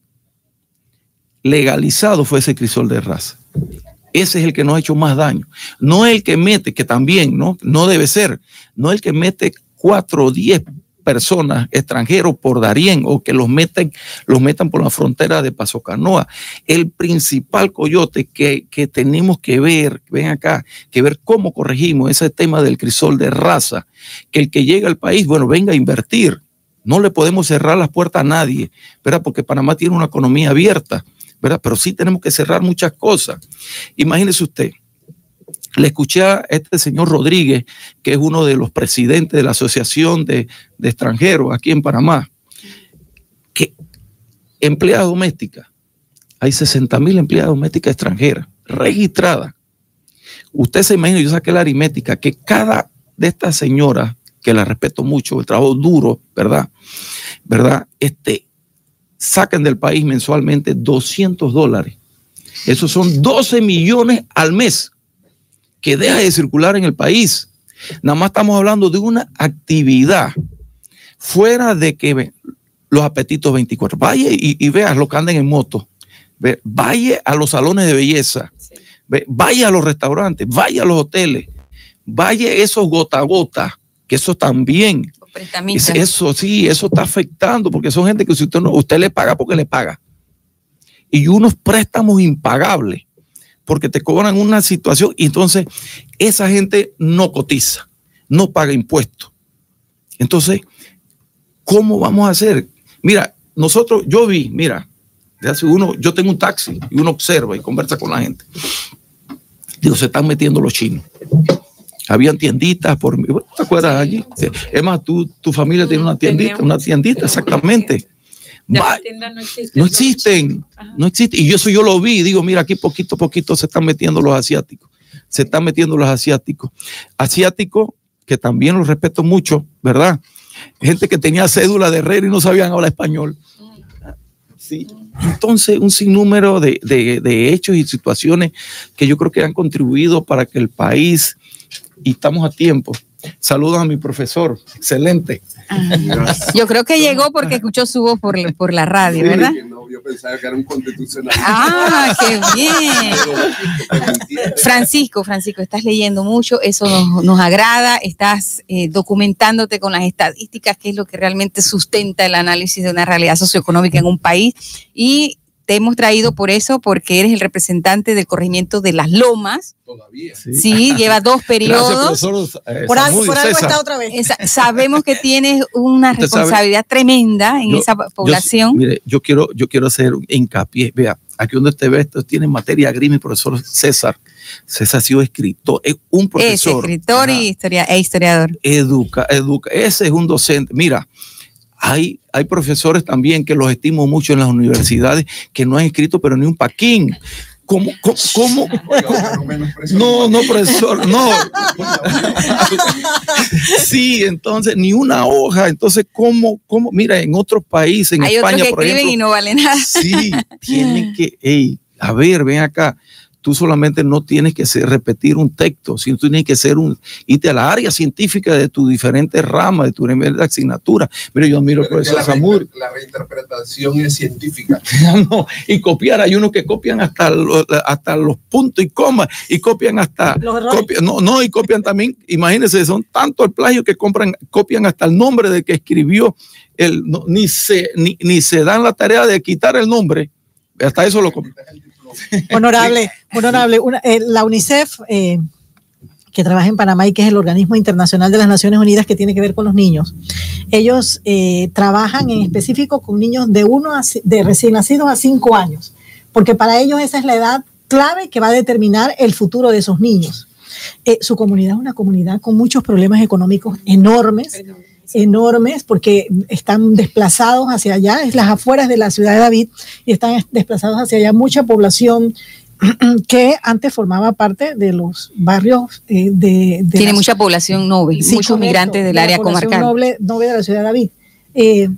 legalizado fue ese crisol de raza ese es el que nos ha hecho más daño. No el que mete, que también no, no debe ser, no el que mete cuatro o diez personas extranjeros por Darién o que los los metan por la frontera de Paso Canoa. El principal coyote que, que tenemos que ver, ven acá, que ver cómo corregimos ese tema del crisol de raza, que el que llega al país, bueno, venga a invertir. No le podemos cerrar las puertas a nadie, ¿verdad? Porque Panamá tiene una economía abierta ¿verdad? Pero sí tenemos que cerrar muchas cosas. Imagínese usted, le escuché a este señor Rodríguez, que es uno de los presidentes de la Asociación de, de Extranjeros aquí en Panamá, que empleadas domésticas, hay 60 mil empleadas domésticas extranjeras registradas. Usted se imagina, yo saqué la aritmética, que cada de estas señoras, que la respeto mucho, el trabajo duro, ¿verdad? ¿Verdad? Este, sacan del país mensualmente 200 dólares. Esos son 12 millones al mes que deja de circular en el país. Nada más estamos hablando de una actividad fuera de que los apetitos 24. Vaya y, y veas lo que andan en moto. Ve, vaya a los salones de belleza. Ve, vaya a los restaurantes. Vaya a los hoteles. Vaya esos gota a gota, que eso también eso sí, eso está afectando porque son gente que si usted no, usted le paga porque le paga. Y unos préstamos impagables porque te cobran una situación y entonces esa gente no cotiza, no paga impuestos. Entonces, ¿cómo vamos a hacer? Mira, nosotros, yo vi, mira, de hace uno, yo tengo un taxi y uno observa y conversa con la gente. Digo, se están metiendo los chinos. Habían tienditas por ¿te acuerdas allí? Es más, tu, tu familia tiene una tiendita, una tiendita, exactamente. [laughs] no existen, no existen, Y eso yo lo vi, digo, mira, aquí poquito a poquito se están metiendo los asiáticos, se están metiendo los asiáticos. Asiáticos, que también los respeto mucho, ¿verdad? Gente que tenía cédula de herrero y no sabían hablar español. Sí. Entonces, un sinnúmero de, de, de hechos y situaciones que yo creo que han contribuido para que el país y estamos a tiempo. Saludos a mi profesor, excelente. Ah, yo creo que llegó porque escuchó su voz por, por la radio, ¿verdad? yo pensaba que era un constitucional. Ah, qué bien. Francisco, Francisco, estás leyendo mucho, eso nos, nos agrada, estás eh, documentándote con las estadísticas, que es lo que realmente sustenta el análisis de una realidad socioeconómica en un país y te hemos traído por eso, porque eres el representante del corregimiento de Las Lomas. Todavía. Sí, lleva dos [laughs] periodos. Eh, por algo, por algo está otra vez. sabemos que tienes una responsabilidad tremenda en esa población. Yo, mire, yo quiero, yo quiero hacer hincapié. Vea, aquí donde usted ve esto, tiene materia gris mi profesor César. César ha sido escritor, es un profesor. Es escritor y historia, e historiador. Educa, educa. Ese es un docente. Mira, hay, hay profesores también que los estimo mucho en las universidades que no han escrito pero ni un paquín. ¿Cómo? ¿Cómo? [laughs] No, no, profesor, no. [laughs] Sí, entonces, ni una hoja. Entonces, ¿cómo? cómo? Mira, en otros países, en España, otros que por escriben ejemplo. y no valen nada. Sí, tienen que, hey, a ver, ven acá tú solamente no tienes que ser, repetir un texto, sino tú tienes que ser un, irte a la área científica de tu diferentes ramas, de tu nivel de asignatura. Mira, yo admiro al profesor Samur. La reinterpretación es científica. [laughs] no, y copiar, hay unos que copian hasta, lo, hasta los puntos y comas, y copian hasta, copian, no, no, y copian también, imagínense, son tanto el plagio que compran, copian hasta el nombre de que escribió, el, no, ni, se, ni, ni se dan la tarea de quitar el nombre, hasta eso lo copian. Honorable, honorable. Una, eh, la UNICEF, eh, que trabaja en Panamá y que es el organismo internacional de las Naciones Unidas que tiene que ver con los niños, ellos eh, trabajan en específico con niños de uno a, de recién nacidos a cinco años, porque para ellos esa es la edad clave que va a determinar el futuro de esos niños. Su comunidad es una comunidad con muchos problemas económicos enormes enormes porque están desplazados hacia allá, es las afueras de la ciudad de David y están desplazados hacia allá mucha población [clears throat] que antes formaba parte de los barrios eh, de, de, Tiene mucha población noble, sí, muchos migrantes del de área comarcal. Noble, noble de la ciudad de David. Eh,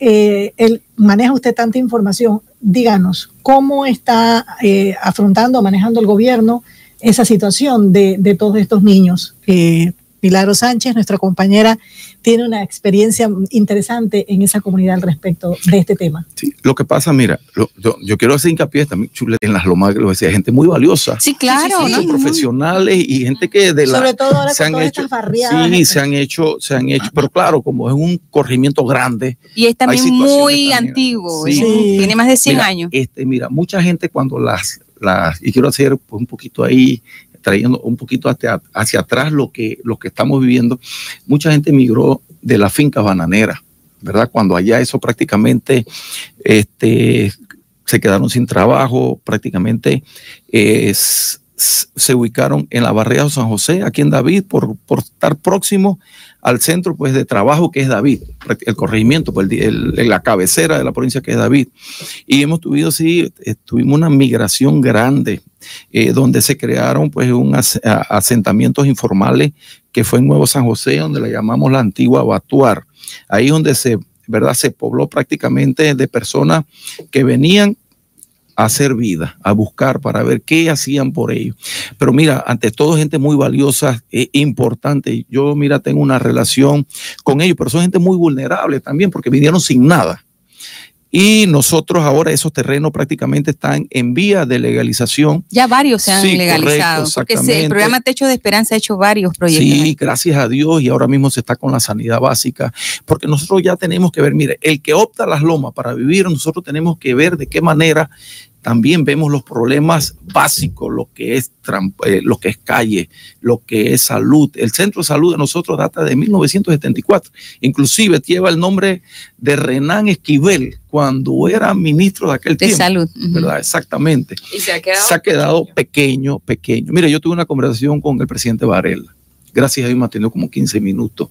eh, el, maneja usted tanta información, díganos, ¿cómo está eh, afrontando, manejando el gobierno esa situación de, de todos estos niños? Eh, Milagro Sánchez, nuestra compañera, tiene una experiencia interesante en esa comunidad al respecto de este tema. Sí, lo que pasa, mira, lo, yo, yo, quiero hacer hincapié también en las lomas, lo decía, gente muy valiosa. Sí, claro. Sí, sí, sí. profesionales y gente que de la... Sobre todo ahora se con han hecho, estas barriadas. Sí, se han hecho, se han hecho, pero claro, como es un corrimiento grande. Y es también muy también. antiguo, sí. tiene más de 100 mira, años. Este, mira, mucha gente cuando las, las, y quiero hacer pues, un poquito ahí trayendo un poquito hacia, hacia atrás lo que, lo que estamos viviendo, mucha gente migró de la finca bananera, ¿verdad? Cuando allá eso prácticamente este, se quedaron sin trabajo, prácticamente eh, se ubicaron en la barriada de San José, aquí en David, por, por estar próximo al centro pues, de trabajo que es David, el corregimiento, pues, la cabecera de la provincia que es David. Y hemos tenido, sí, tuvimos una migración grande, eh, donde se crearon pues, un asentamientos informales que fue en Nuevo San José, donde le llamamos la antigua Batuar. Ahí donde se, ¿verdad? se pobló prácticamente de personas que venían a hacer vida, a buscar para ver qué hacían por ellos. Pero mira, ante todo gente muy valiosa, eh, importante. Yo, mira, tengo una relación con ellos, pero son gente muy vulnerable también porque vinieron sin nada. Y nosotros ahora esos terrenos prácticamente están en vía de legalización. Ya varios se han sí, legalizado. Correcto, porque el programa Techo de Esperanza ha hecho varios proyectos. Sí, gracias a Dios y ahora mismo se está con la sanidad básica, porque nosotros ya tenemos que ver, mire, el que opta las lomas para vivir, nosotros tenemos que ver de qué manera también vemos los problemas básicos, lo que es, eh, lo que es calle, lo que es salud. El centro de salud de nosotros data de 1974. Inclusive lleva el nombre de Renan Esquivel cuando era ministro de aquel de tiempo. salud. ¿Verdad? Exactamente. Y se ha quedado. Se ha quedado pequeño, pequeño. Mire, yo tuve una conversación con el presidente Varela. Gracias a Dios me atendió como 15 minutos.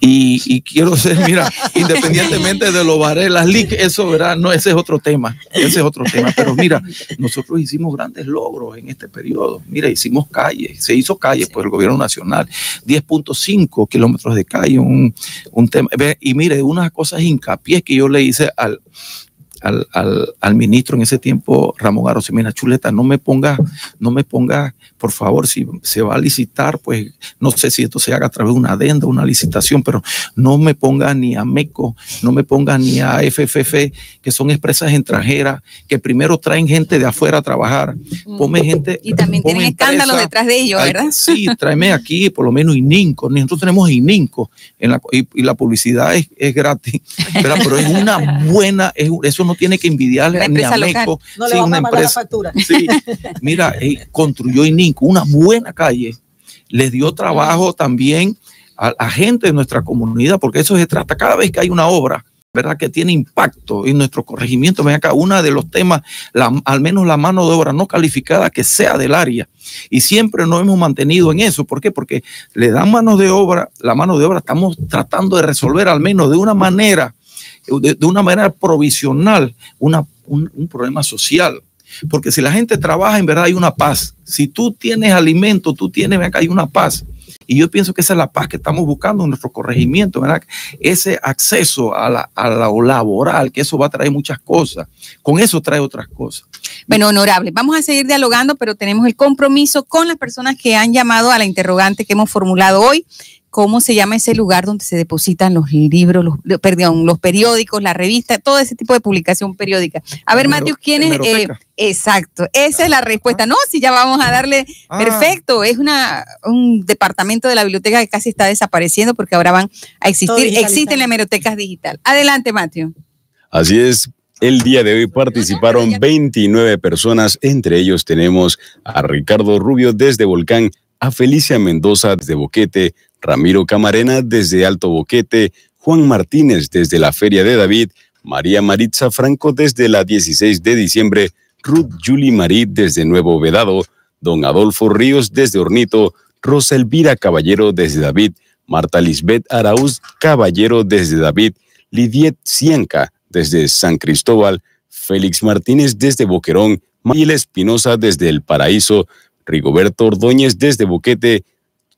Y, y quiero ser, mira, [laughs] independientemente de los Varelas League, eso, ¿verdad? No, ese es otro tema. Ese es otro tema. Pero mira, nosotros hicimos grandes logros en este periodo. Mira, hicimos calles, se hizo calles por el gobierno nacional, 10.5 kilómetros de calle, un, un tema. Y mire, unas cosas hincapié que yo le hice al, al, al, al, ministro en ese tiempo, Ramón Arosemena Chuleta, no me ponga, no me ponga, por favor, si se va a licitar, pues no sé si esto se haga a través de una adenda, una licitación, pero no me ponga ni a MECO, no me ponga ni a FFF, que son empresas extranjeras, que primero traen gente de afuera a trabajar. Ponme gente. Y también tienen escándalos detrás de ellos, ¿verdad? Ay, sí, tráeme aquí, por lo menos ININCO. Nosotros tenemos ININCO en la, y, y, la publicidad es, es gratis, [laughs] ¿verdad? pero es una buena, es, eso no tiene que envidiarle ni a Meco. No sí, le una empresa. La factura. Sí, mira, eh, construyó ININCO una buena calle, les dio trabajo también a, a, gente de nuestra comunidad, porque eso se trata cada vez que hay una obra. ¿verdad? Que tiene impacto en nuestro corregimiento. Ven acá, uno de los temas, la, al menos la mano de obra no calificada que sea del área. Y siempre nos hemos mantenido en eso. ¿Por qué? Porque le dan mano de obra, la mano de obra estamos tratando de resolver al menos de una manera, de, una manera provisional, un, un problema social. Porque si la gente trabaja, en verdad hay una paz. Si tú tienes alimento, tú tienes, acá hay una paz. Y yo pienso que esa es la paz que estamos buscando en nuestro corregimiento, ¿verdad? Ese acceso a, la, a lo laboral, que eso va a traer muchas cosas. Con eso trae otras cosas. Bueno, honorable, vamos a seguir dialogando, pero tenemos el compromiso con las personas que han llamado a la interrogante que hemos formulado hoy. ¿Cómo se llama ese lugar donde se depositan los libros, los, perdón, los periódicos, la revista, todo ese tipo de publicación periódica? A ver, Matius, ¿quién es? Eh, exacto, esa es la respuesta. No, si ya vamos a darle, ah. perfecto, es una, un departamento de la biblioteca que casi está desapareciendo porque ahora van a existir, existen las hemerotecas digital. Adelante, Matius. Así es, el día de hoy participaron 29 personas, entre ellos tenemos a Ricardo Rubio desde Volcán, a Felicia Mendoza desde Boquete, Ramiro Camarena desde Alto Boquete, Juan Martínez desde la Feria de David, María Maritza Franco desde la 16 de diciembre, Ruth Julie Marit desde Nuevo Vedado, Don Adolfo Ríos desde Hornito, Rosa Elvira Caballero desde David, Marta Lisbeth Arauz Caballero desde David, Lidiet Cienca desde San Cristóbal, Félix Martínez desde Boquerón, Mayel Espinosa desde El Paraíso, Rigoberto Ordóñez desde Boquete,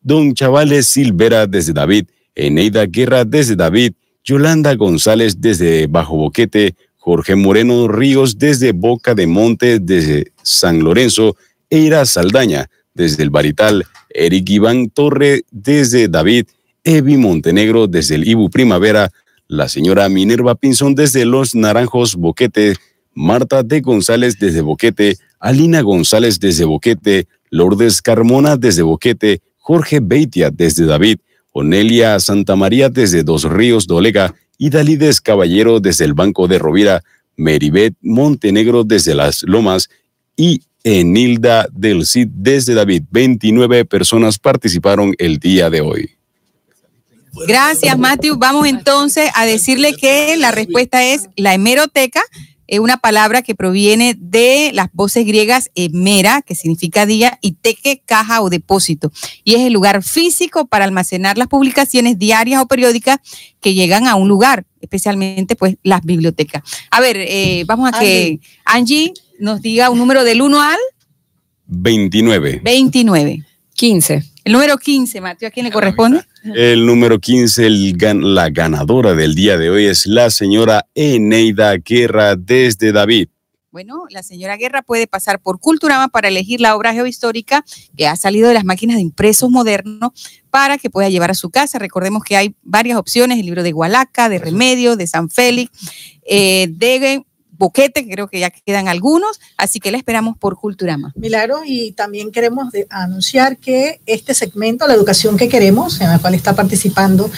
Don Chavales Silvera desde David, Eneida Guerra desde David, Yolanda González desde Bajo Boquete, Jorge Moreno Ríos desde Boca de Monte desde San Lorenzo, Eira Saldaña desde el Barital, Eric Iván Torre desde David, Evi Montenegro desde el Ibu Primavera, la señora Minerva Pinzón desde Los Naranjos Boquete, Marta de González desde Boquete, Alina González desde Boquete, Lourdes Carmona desde Boquete, Jorge Beitia desde David, Onelia Santamaría desde Dos Ríos Dolega y Dalides Caballero desde el Banco de Rovira, Meribet Montenegro desde Las Lomas y Enilda del Cid desde David. 29 personas participaron el día de hoy. Gracias, Matthew. Vamos entonces a decirle que la respuesta es la hemeroteca, es una palabra que proviene de las voces griegas emera, que significa día, y teque, caja o depósito. Y es el lugar físico para almacenar las publicaciones diarias o periódicas que llegan a un lugar, especialmente pues las bibliotecas. A ver, eh, vamos a que Angie nos diga un número del 1 al 29. 29. 15. El número 15, Mateo, ¿a quién le corresponde? El número 15, el gan la ganadora del día de hoy es la señora Eneida Guerra desde David. Bueno, la señora Guerra puede pasar por Culturama para elegir la obra geohistórica que ha salido de las máquinas de impresos modernos para que pueda llevar a su casa. Recordemos que hay varias opciones, el libro de Gualaca, de Remedio, de San Félix, eh, de Boquete, creo que ya quedan algunos, así que la esperamos por Culturama. Milagro, y también queremos anunciar que este segmento, la educación que queremos, en la cual está participando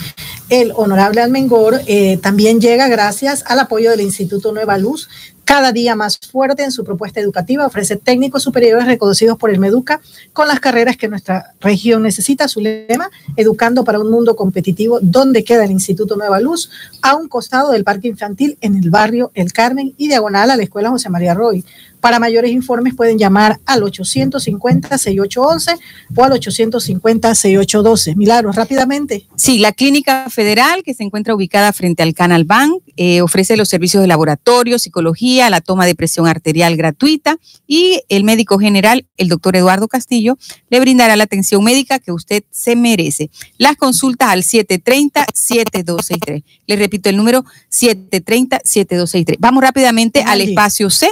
el honorable Almengor, eh, también llega gracias al apoyo del Instituto Nueva Luz, cada día más fuerte en su propuesta educativa. Ofrece técnicos superiores reconocidos por el MEDUCA con las carreras que nuestra región necesita. Su lema, Educando para un mundo competitivo, donde queda el Instituto Nueva Luz, a un costado del Parque Infantil en el barrio El Carmen y diagonal a la Escuela José María Roy. Para mayores informes pueden llamar al 850-6811 o al 850-6812. Milagros, rápidamente. Sí, la Clínica Federal, que se encuentra ubicada frente al Canal Bank, eh, ofrece los servicios de laboratorio, psicología, la toma de presión arterial gratuita y el médico general, el doctor Eduardo Castillo, le brindará la atención médica que usted se merece. Las consultas al 730-7263. Le repito el número 730-7263. Vamos rápidamente al espacio C.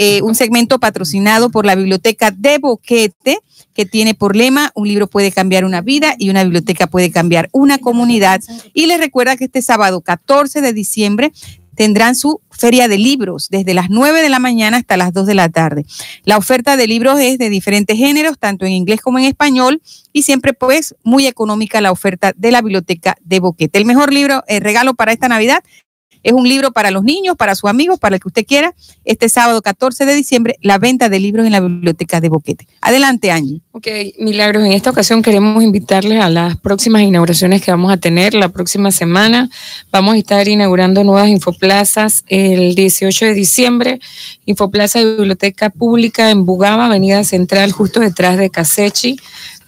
Eh, un segmento patrocinado por la Biblioteca de Boquete, que tiene por lema, un libro puede cambiar una vida y una biblioteca puede cambiar una comunidad. Y les recuerda que este sábado 14 de diciembre tendrán su feria de libros desde las 9 de la mañana hasta las 2 de la tarde. La oferta de libros es de diferentes géneros, tanto en inglés como en español, y siempre pues muy económica la oferta de la biblioteca de Boquete. El mejor libro, el regalo para esta Navidad es un libro para los niños, para sus amigos, para el que usted quiera. Este sábado 14 de diciembre, la venta de libros en la biblioteca de Boquete. Adelante, Angie. Ok, Milagros, en esta ocasión queremos invitarles a las próximas inauguraciones que vamos a tener la próxima semana. Vamos a estar inaugurando nuevas infoplazas el 18 de diciembre. Infoplaza de Biblioteca Pública en Bugaba, Avenida Central, justo detrás de Casechi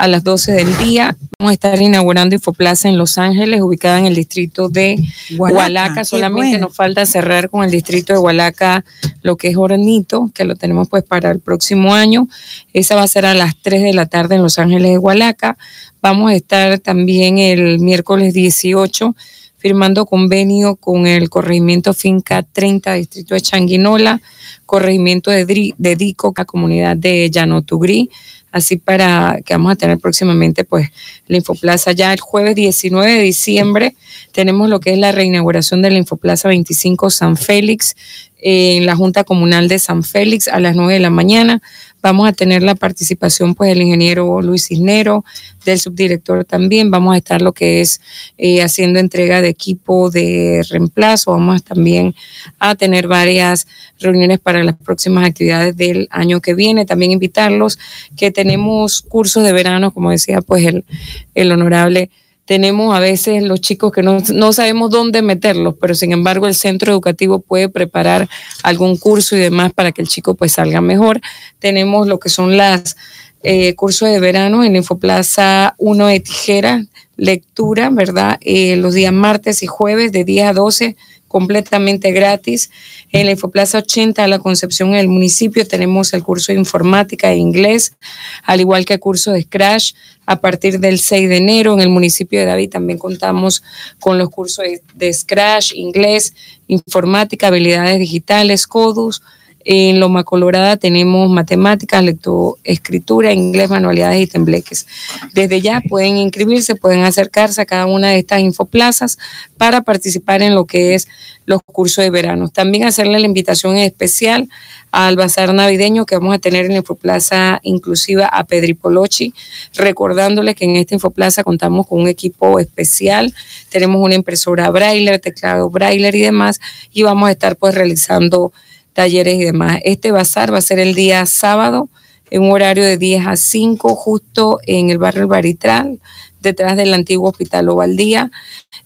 a las 12 del día. Vamos a estar inaugurando Infoplaza en Los Ángeles, ubicada en el distrito de Hualaca. Solamente nos falta cerrar con el distrito de Hualaca lo que es Hornito, que lo tenemos pues para el próximo año. Esa va a ser a las 3 de la tarde en Los Ángeles de Hualaca. Vamos a estar también el miércoles 18 firmando convenio con el corregimiento Finca 30, distrito de Changuinola, corregimiento de, de Dico, la comunidad de Llanotugrí así para que vamos a tener próximamente pues la Infoplaza ya el jueves 19 de diciembre tenemos lo que es la reinauguración de la Infoplaza 25 San Félix en la Junta Comunal de San Félix a las 9 de la mañana. Vamos a tener la participación pues del ingeniero Luis Cisnero, del subdirector también. Vamos a estar lo que es eh, haciendo entrega de equipo de reemplazo. Vamos también a tener varias reuniones para las próximas actividades del año que viene. También invitarlos que tenemos cursos de verano, como decía pues el, el honorable tenemos a veces los chicos que no, sabemos dónde meterlos, pero sin embargo el centro educativo puede preparar algún curso y demás para que el chico pues salga mejor. Tenemos lo que son las eh, cursos de verano en Infoplaza 1 de Tijera, lectura, ¿verdad? Eh, los días martes y jueves de 10 a 12 completamente gratis. En la Infoplaza 80 de la Concepción en el municipio tenemos el curso de informática e inglés, al igual que el curso de Scratch a partir del 6 de enero. En el municipio de David también contamos con los cursos de Scratch, inglés, informática, habilidades digitales, CODUS, en Loma Colorada tenemos matemáticas, lectoescritura, inglés, manualidades y tembleques. Desde ya pueden inscribirse, pueden acercarse a cada una de estas infoplazas para participar en lo que es los cursos de verano. También hacerle la invitación especial al bazar navideño que vamos a tener en la Infoplaza inclusiva a Pedri Polochi, recordándoles que en esta Infoplaza contamos con un equipo especial, tenemos una impresora braille, teclado braille y demás, y vamos a estar pues realizando talleres y demás. Este bazar va a ser el día sábado en un horario de 10 a 5 justo en el barrio Baritral, detrás del antiguo Hospital Ovaldía.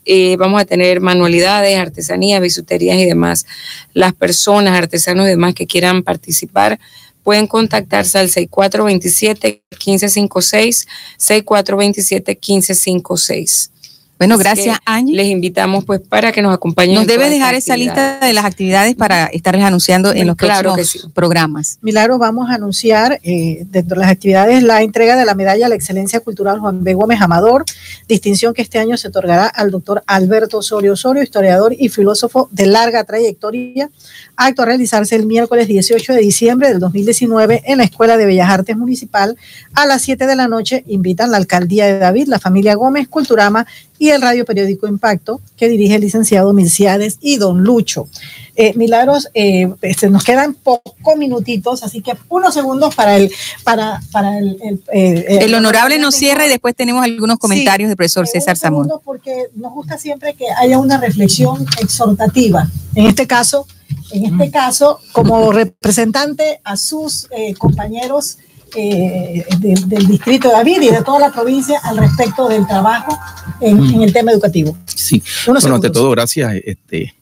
Eh, vamos a tener manualidades, artesanías, bisuterías y demás. Las personas, artesanos y demás que quieran participar pueden contactarse al 6427-1556, 6427-1556. Bueno, gracias, Angie. Les invitamos pues para que nos acompañen. Nos debe dejar esa lista de las actividades para estarles anunciando en los próximos programas. Milagro, vamos a anunciar eh, dentro de las actividades la entrega de la medalla a la excelencia cultural Juan B. Gómez Amador, distinción que este año se otorgará al doctor Alberto Osorio Osorio, historiador y filósofo de larga trayectoria, acto a realizarse el miércoles 18 de diciembre del 2019 en la Escuela de Bellas Artes Municipal a las 7 de la noche. Invitan la alcaldía de David, la familia Gómez, Culturama y el radio periódico Impacto, que dirige el licenciado Milciades y don Lucho. Eh, Milagros, eh, este, nos quedan pocos minutitos, así que unos segundos para el, para, para el, el, eh, el honorable nos cierra y después tenemos algunos comentarios Sí, del profesor eh, César un Zamora. segundo, Porque nos gusta siempre que haya una reflexión exhortativa. En este caso, en este caso, como representante a sus eh, compañeros eh, del- del distrito de David y de toda la provincia al respecto del trabajo en, en el tema educativo. Sí, Unos bueno, ante todo, gracias. Este,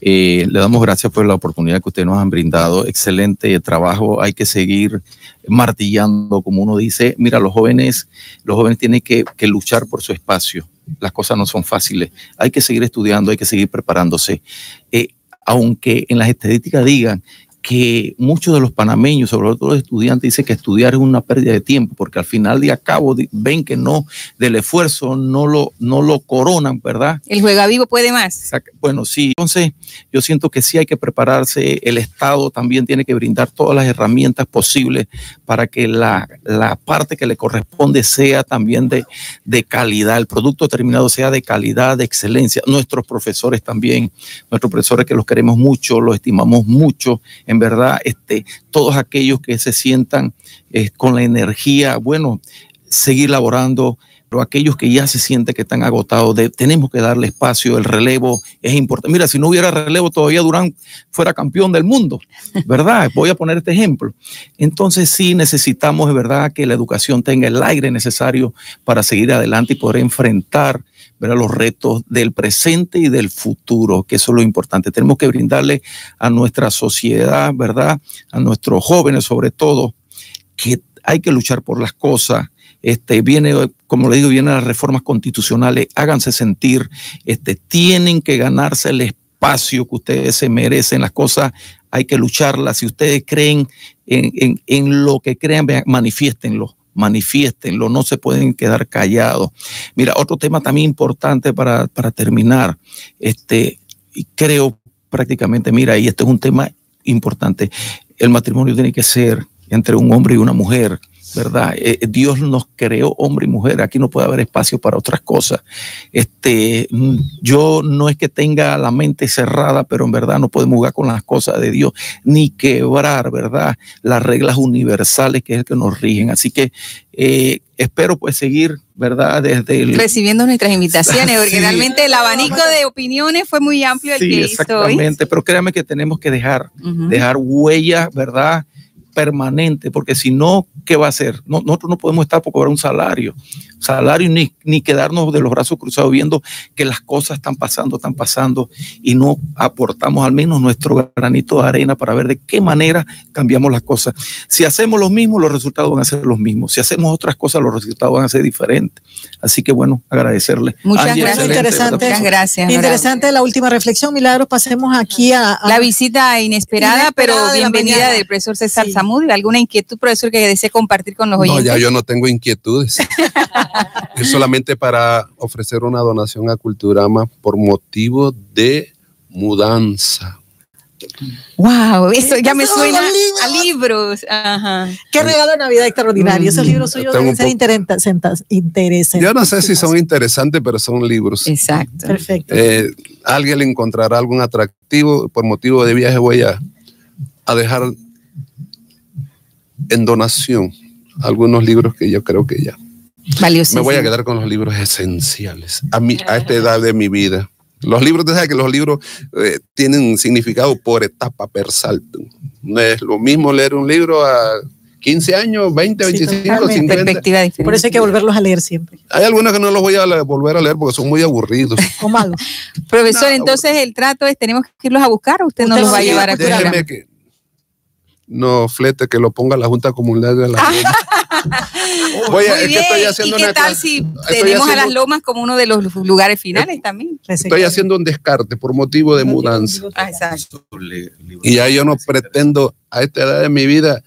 eh, le damos gracias por la oportunidad que ustedes nos han brindado. Excelente trabajo. Hay que seguir martillando, como uno dice. Mira, los jóvenes, los jóvenes tienen que, que luchar por su espacio. Las cosas no son fáciles. Hay que seguir estudiando, hay que seguir preparándose. Eh, aunque en las estadísticas digan que muchos de los panameños, sobre todo los estudiantes, dicen que estudiar es una pérdida de tiempo, porque al final de cabo di- ven que no, del esfuerzo no lo, no lo coronan, ¿verdad? El juega vivo puede más. Bueno, sí, entonces yo siento que sí hay que prepararse, el Estado también tiene que brindar todas las herramientas posibles para que la, la parte que le corresponde sea también de, de calidad, el producto terminado sea de calidad, de excelencia. Nuestros profesores también, nuestros profesores que los queremos mucho, los estimamos mucho, en verdad, este, todos aquellos que se sientan eh, con la energía, bueno, seguir laborando, pero aquellos que ya se sienten que están agotados, de- tenemos que darle espacio, el relevo es importante. Mira, si no hubiera relevo, todavía Durán fuera campeón del mundo, ¿verdad? [laughs] Voy a poner este ejemplo. Entonces sí necesitamos, de verdad, que la educación tenga el aire necesario para seguir adelante y poder enfrentar ¿verdad? los retos del presente y del futuro, que eso es lo importante. Tenemos que brindarle a nuestra sociedad, ¿verdad? A nuestros jóvenes sobre todo, que hay que luchar por las cosas. Este, viene, como le digo, vienen las reformas constitucionales, háganse sentir, este, tienen que ganarse el espacio que ustedes se merecen, las cosas hay que lucharlas. Si ustedes creen en, lo que crean, vean, manifiéstenlo, no se pueden quedar callados. Mira, otro tema también importante para, para terminar, este, y creo prácticamente, mira, y este es un tema importante, el matrimonio tiene que ser entre un hombre y una mujer, ¿verdad? Eh, Dios nos creó hombre y mujer, aquí no puede haber espacio para otras cosas. Este, mm, yo no es que tenga la mente cerrada, pero en verdad no podemos jugar con las cosas de Dios, ni quebrar, ¿verdad? Las reglas universales que es el que nos rigen. Así que eh, espero pues seguir, ¿verdad? Desde el... Recibiendo nuestras invitaciones, porque [laughs] Sí. realmente el abanico de opiniones fue muy amplio el Sí, que hizo hoy. exactamente, pero créame que tenemos que dejar, dejar huella, ¿verdad? Permanente, porque si no, ¿qué va a hacer? No, nosotros no podemos estar por cobrar un salario, salario ni, ni quedarnos de los brazos cruzados viendo que las cosas están pasando, están pasando y no aportamos al menos nuestro granito de arena para ver de qué manera cambiamos las cosas. Si hacemos lo mismo, los resultados van a ser los mismos. Si hacemos otras cosas, los resultados van a ser diferentes. Así que bueno, agradecerle. Muchas Angie, gracias. Interesante. Muchas gracias. Interesante la última reflexión, Milagros. Pasemos aquí a, a- La visita inesperada, Inesperada pero bienvenida del profesor César Sí. Zamudio. ¿Alguna inquietud, profesor, que desee compartir con los No, oyentes? ya yo no tengo inquietudes. [laughs] es solamente para ofrecer una donación a Culturama por motivo de mudanza. Wow, eso ya me suena a libros. Ajá. Qué regalo de Navidad extraordinario. Esos Mm, libros suyos deben ser senta- interesantes. Yo no sé si son interesantes, pero son libros. Exacto. Perfecto. Eh, alguien le encontrará algún atractivo. Por motivo de viaje voy a, a dejar en donación algunos libros que yo creo que ya. Valioso. Me voy a quedar con los libros esenciales a, mi, a esta edad de mi vida. Los libros, tú sabes que los libros eh, tienen significado por etapa, per salto. No es lo mismo leer un libro a 15 años, 20, Sí, 25, totalmente. 50. Perspectiva diferente. Por eso hay que volverlos a leer siempre. Hay algunos que no los voy a volver a leer porque son muy aburridos. [laughs] O malos. Profesor, No, entonces el trato es, tenemos que irlos a buscar o usted nos Usted los va a llevar a que no flete que lo ponga la Junta Comunal de la [laughs] Voy a- es que estoy haciendo ¿Y qué una tal si tenemos a las haciendo- lomas como uno de los lugares finales también? Estoy haciendo un descarte por motivo de mudanza. Ah, exacto. Y ya yo no pretendo a esta edad de mi vida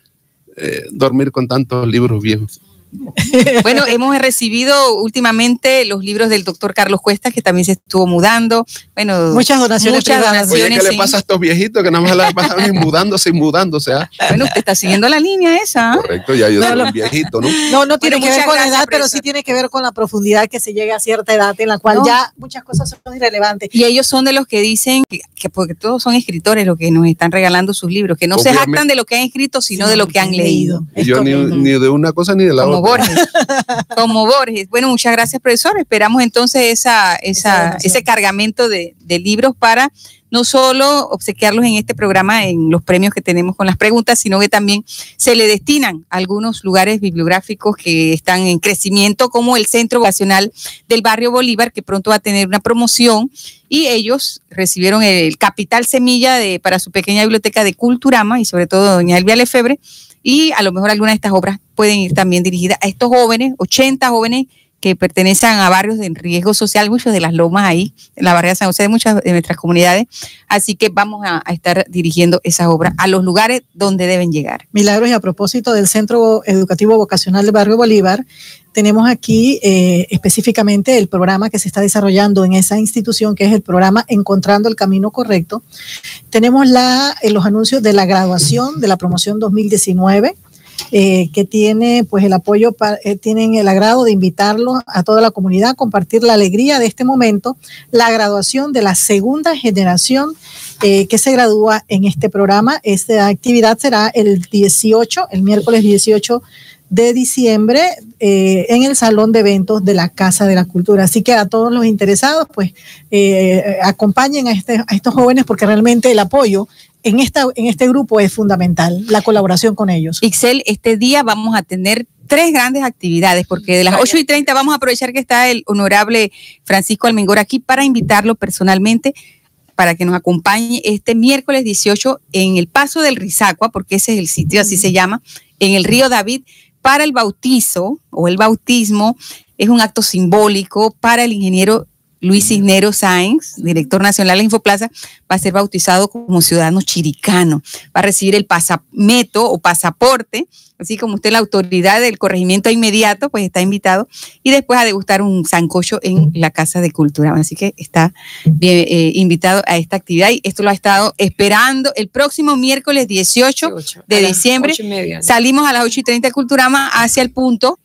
eh, dormir con tantos libros viejos. [laughs] Bueno, hemos recibido últimamente los libros del doctor Carlos Cuesta, que también se estuvo mudando. Bueno, muchas donaciones. Muchas privadas. donaciones. Oye, ¿qué sí. le pasa a estos viejitos que nada más la pasan mudándose y mudándose? ah? Bueno, usted está siguiendo la línea esa. ¿ah? Correcto, ya yo No, soy lo- un viejito, ¿no? No, no tiene Bueno, que ver con la edad, pero sí tiene que ver con la profundidad que se llega a cierta edad en la cual No. ya muchas cosas son irrelevantes. Y ellos son de los que dicen que, que porque todos son escritores los que nos están regalando sus libros, que no se jactan de lo que han escrito, sino de lo que han leído. Y yo ni, de una cosa ni de la Como otra. Borges. [laughs] Como Borges. Bueno, muchas gracias, profesor. Esperamos entonces esa, Esa ese cargamento de, de libros para no solo obsequiarlos en este programa, en los premios que tenemos con las preguntas, sino que también se le destinan a algunos lugares bibliográficos que están en crecimiento, como el Centro Vocacional del Barrio Bolívar, que pronto va a tener una promoción, y ellos recibieron el capital semilla de, para su pequeña biblioteca de Culturama, y sobre todo doña Elvia Lefebre, y a lo mejor algunas de estas obras pueden ir también dirigidas a estos jóvenes, 80 jóvenes que pertenecen a barrios de riesgo social, muchos de las lomas ahí, en la barriada de San José, de muchas de nuestras comunidades. Así que vamos a, a estar dirigiendo esas obras a los lugares donde deben llegar. Milagros y a propósito del Centro Educativo Vocacional del Barrio Bolívar, tenemos aquí eh, específicamente el programa que se está desarrollando en esa institución, que es el programa Encontrando el Camino Correcto. Tenemos la, eh, los anuncios de la graduación de la promoción 2019. Eh, que tiene pues el apoyo, pa- eh, tienen el agrado de invitarlos a toda la comunidad a compartir la alegría de este momento, la graduación de la segunda generación eh, que se gradúa en este programa. Esta actividad será el 18, el miércoles 18 de diciembre eh, en el salón de eventos de la Casa de la Cultura. Así que a todos los interesados, pues eh, acompañen a, este- a estos jóvenes porque realmente el apoyo en, esta, en este grupo es fundamental, la colaboración con ellos. Ixel, este día vamos a tener tres grandes actividades, porque de las 8 y 30 vamos a aprovechar que está el honorable Francisco Almengor aquí para invitarlo personalmente para que nos acompañe este miércoles 18 en el Paso del Rizacua, porque ese es el sitio, así se llama, en el río David, para el bautizo o el bautismo. Es un acto simbólico para el ingeniero Luis Cisneros Sáenz, director nacional de Infoplaza, va a ser bautizado como ciudadano chiricano. Va a recibir el pasameto o pasaporte, así como usted la autoridad del corregimiento inmediato, pues está invitado, y después a degustar un sancocho en la Casa de Cultura. Así que está bien, eh, invitado a esta actividad y esto lo ha estado esperando el próximo miércoles 18 de diciembre. Salimos a las 8 y 30 de Culturama hacia el punto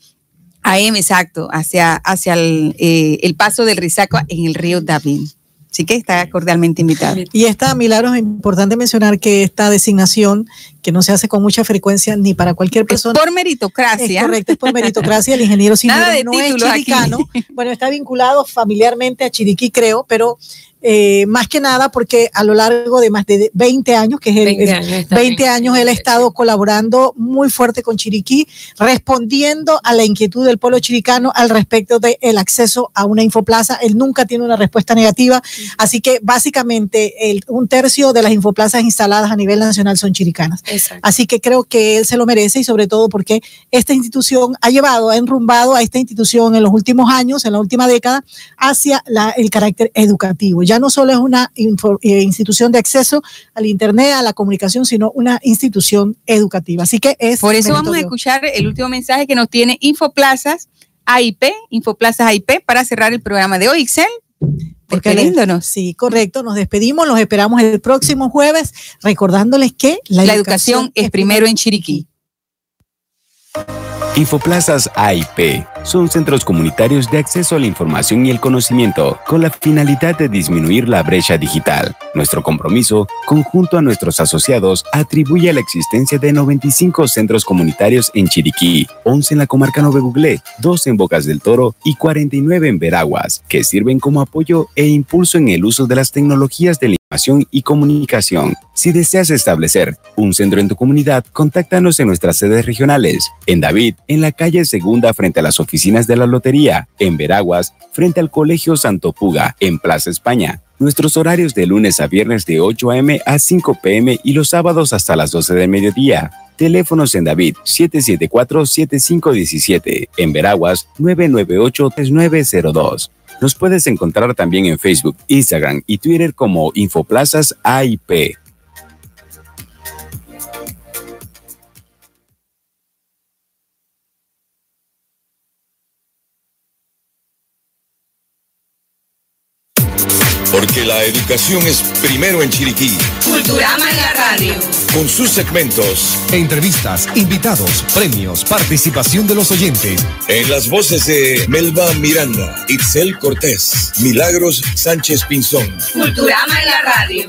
AM, exacto, hacia, hacia el, eh, el paso del Rizacua en el río David. Así que está cordialmente invitado. Y esta, Milagros, es importante mencionar que esta designación, que no se hace con mucha frecuencia ni para cualquier Es persona, por meritocracia. Es correcto, es por meritocracia. El ingeniero [laughs] Nada de no es aquí. chiricano. Bueno, está vinculado familiarmente a Chiriquí, creo, pero eh, más que nada porque a lo largo de más de 20 años, que es el 20 es- años está 20 en- años él ha estado colaborando muy fuerte con Chiriquí, respondiendo a la inquietud del pueblo chiricano al respecto del acceso a una infoplaza. Él nunca tiene una respuesta negativa, así que básicamente el- un tercio de las infoplazas instaladas a nivel nacional son chiricanas. Exacto. Así que creo que él se lo merece y sobre todo porque esta institución ha llevado, ha enrumbado a esta institución en los últimos años, en la última década, hacia la- el carácter educativo. Ya no solo es una eh, institución de acceso al Internet, a la comunicación, sino una institución educativa. Así que es... Por eso vamos a escuchar el último mensaje que nos tiene Infoplazas AIP, Infoplazas AIP, para cerrar el programa de hoy. Le- despediéndonos. Sí, correcto. Nos despedimos, los esperamos el próximo jueves, recordándoles que La educación es primero en Chiriquí. Infoplazas AIP son centros comunitarios de acceso a la información y el conocimiento con la finalidad de disminuir la brecha digital. Nuestro compromiso, conjunto a nuestros asociados, atribuye a la existencia de 95 centros comunitarios en Chiriquí, 11 en la comarca Nove Buglé, 2 en Bocas del Toro y 49 en Veraguas, que sirven como apoyo e impulso en el uso de las tecnologías de la y comunicación. Si deseas establecer un centro en tu comunidad, contáctanos en nuestras sedes regionales. En David, en la calle Segunda frente a las oficinas de la Lotería. En Veraguas, frente al Colegio Santo Puga. En Plaza España. Nuestros horarios de lunes a viernes de 8 a.m. a 5 p.m. y los sábados hasta las 12 del mediodía. Teléfonos en David 774-7517. En Veraguas 998-3902. Nos puedes encontrar también en Facebook, Instagram y Twitter como Infoplazas AIP. Porque la educación es primero en Chiriquí. Culturama en la radio. Con sus segmentos. Entrevistas, invitados, premios, participación de los oyentes. En las voces de Melba Miranda, Itzel Cortés, Milagros Sánchez Pinzón. Culturama en la radio.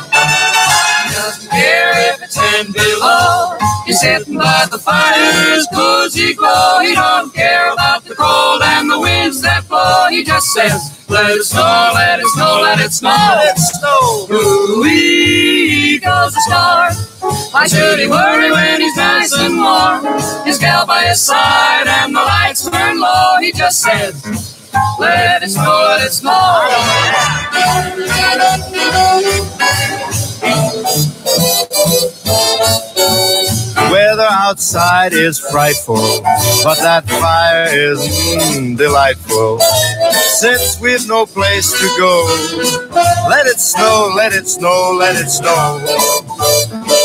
Doesn't care if it's ten below. He's sitting by the fire's cozy glow. He don't care about the cold and the winds that blow. He just says, let it snow, let it snow, let it snow. Let it snow. Ooh-wee goes the star. Why should he worry when he's nice and warm? His gal by his side and the lights turn low. He just says, let it snow, let it snow. Weather outside is frightful, but that fire is mm, delightful. Since we've no place to go, let it snow, let it snow, let it snow.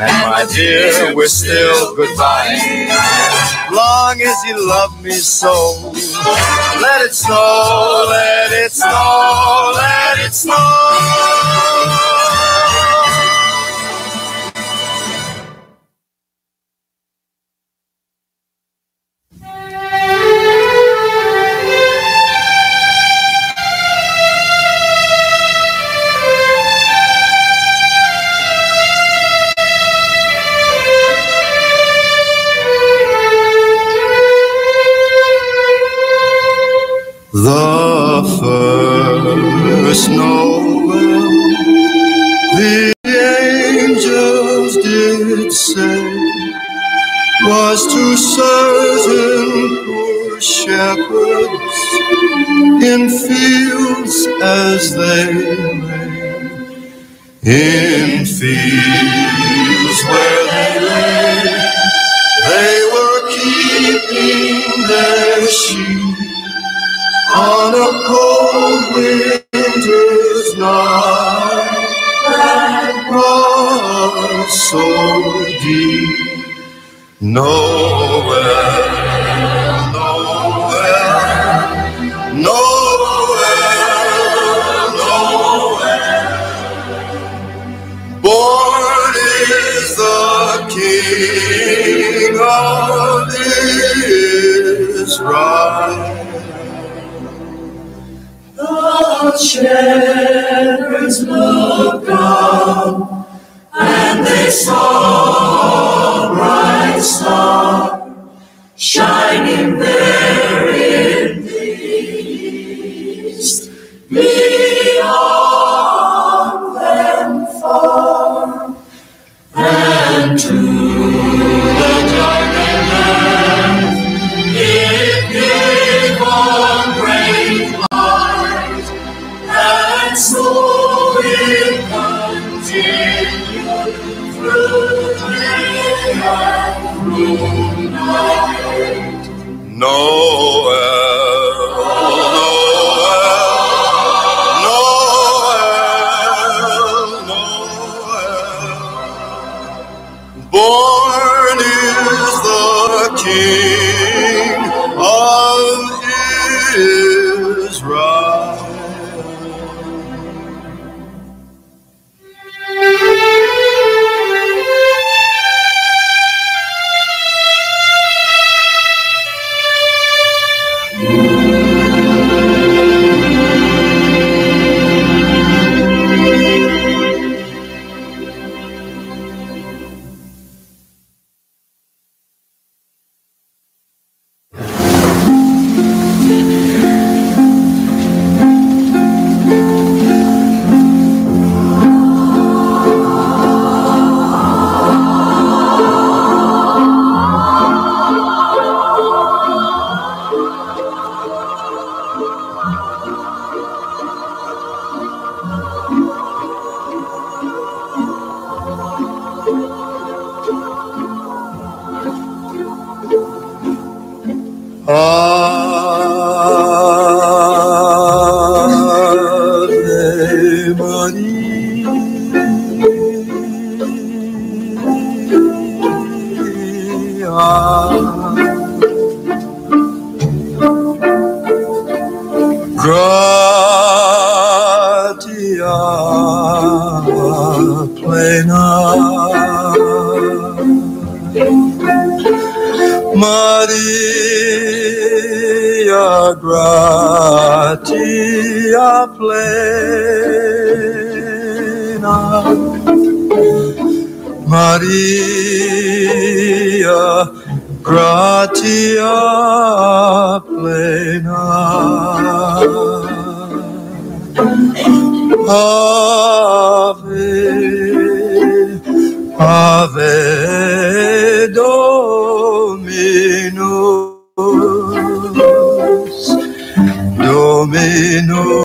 and my dear, we're still goodbye. Long as you love me so, let it snow, let it snow, let it snow. The first Noel, the angels did say, was to certain poor shepherds in fields as they lay, in fields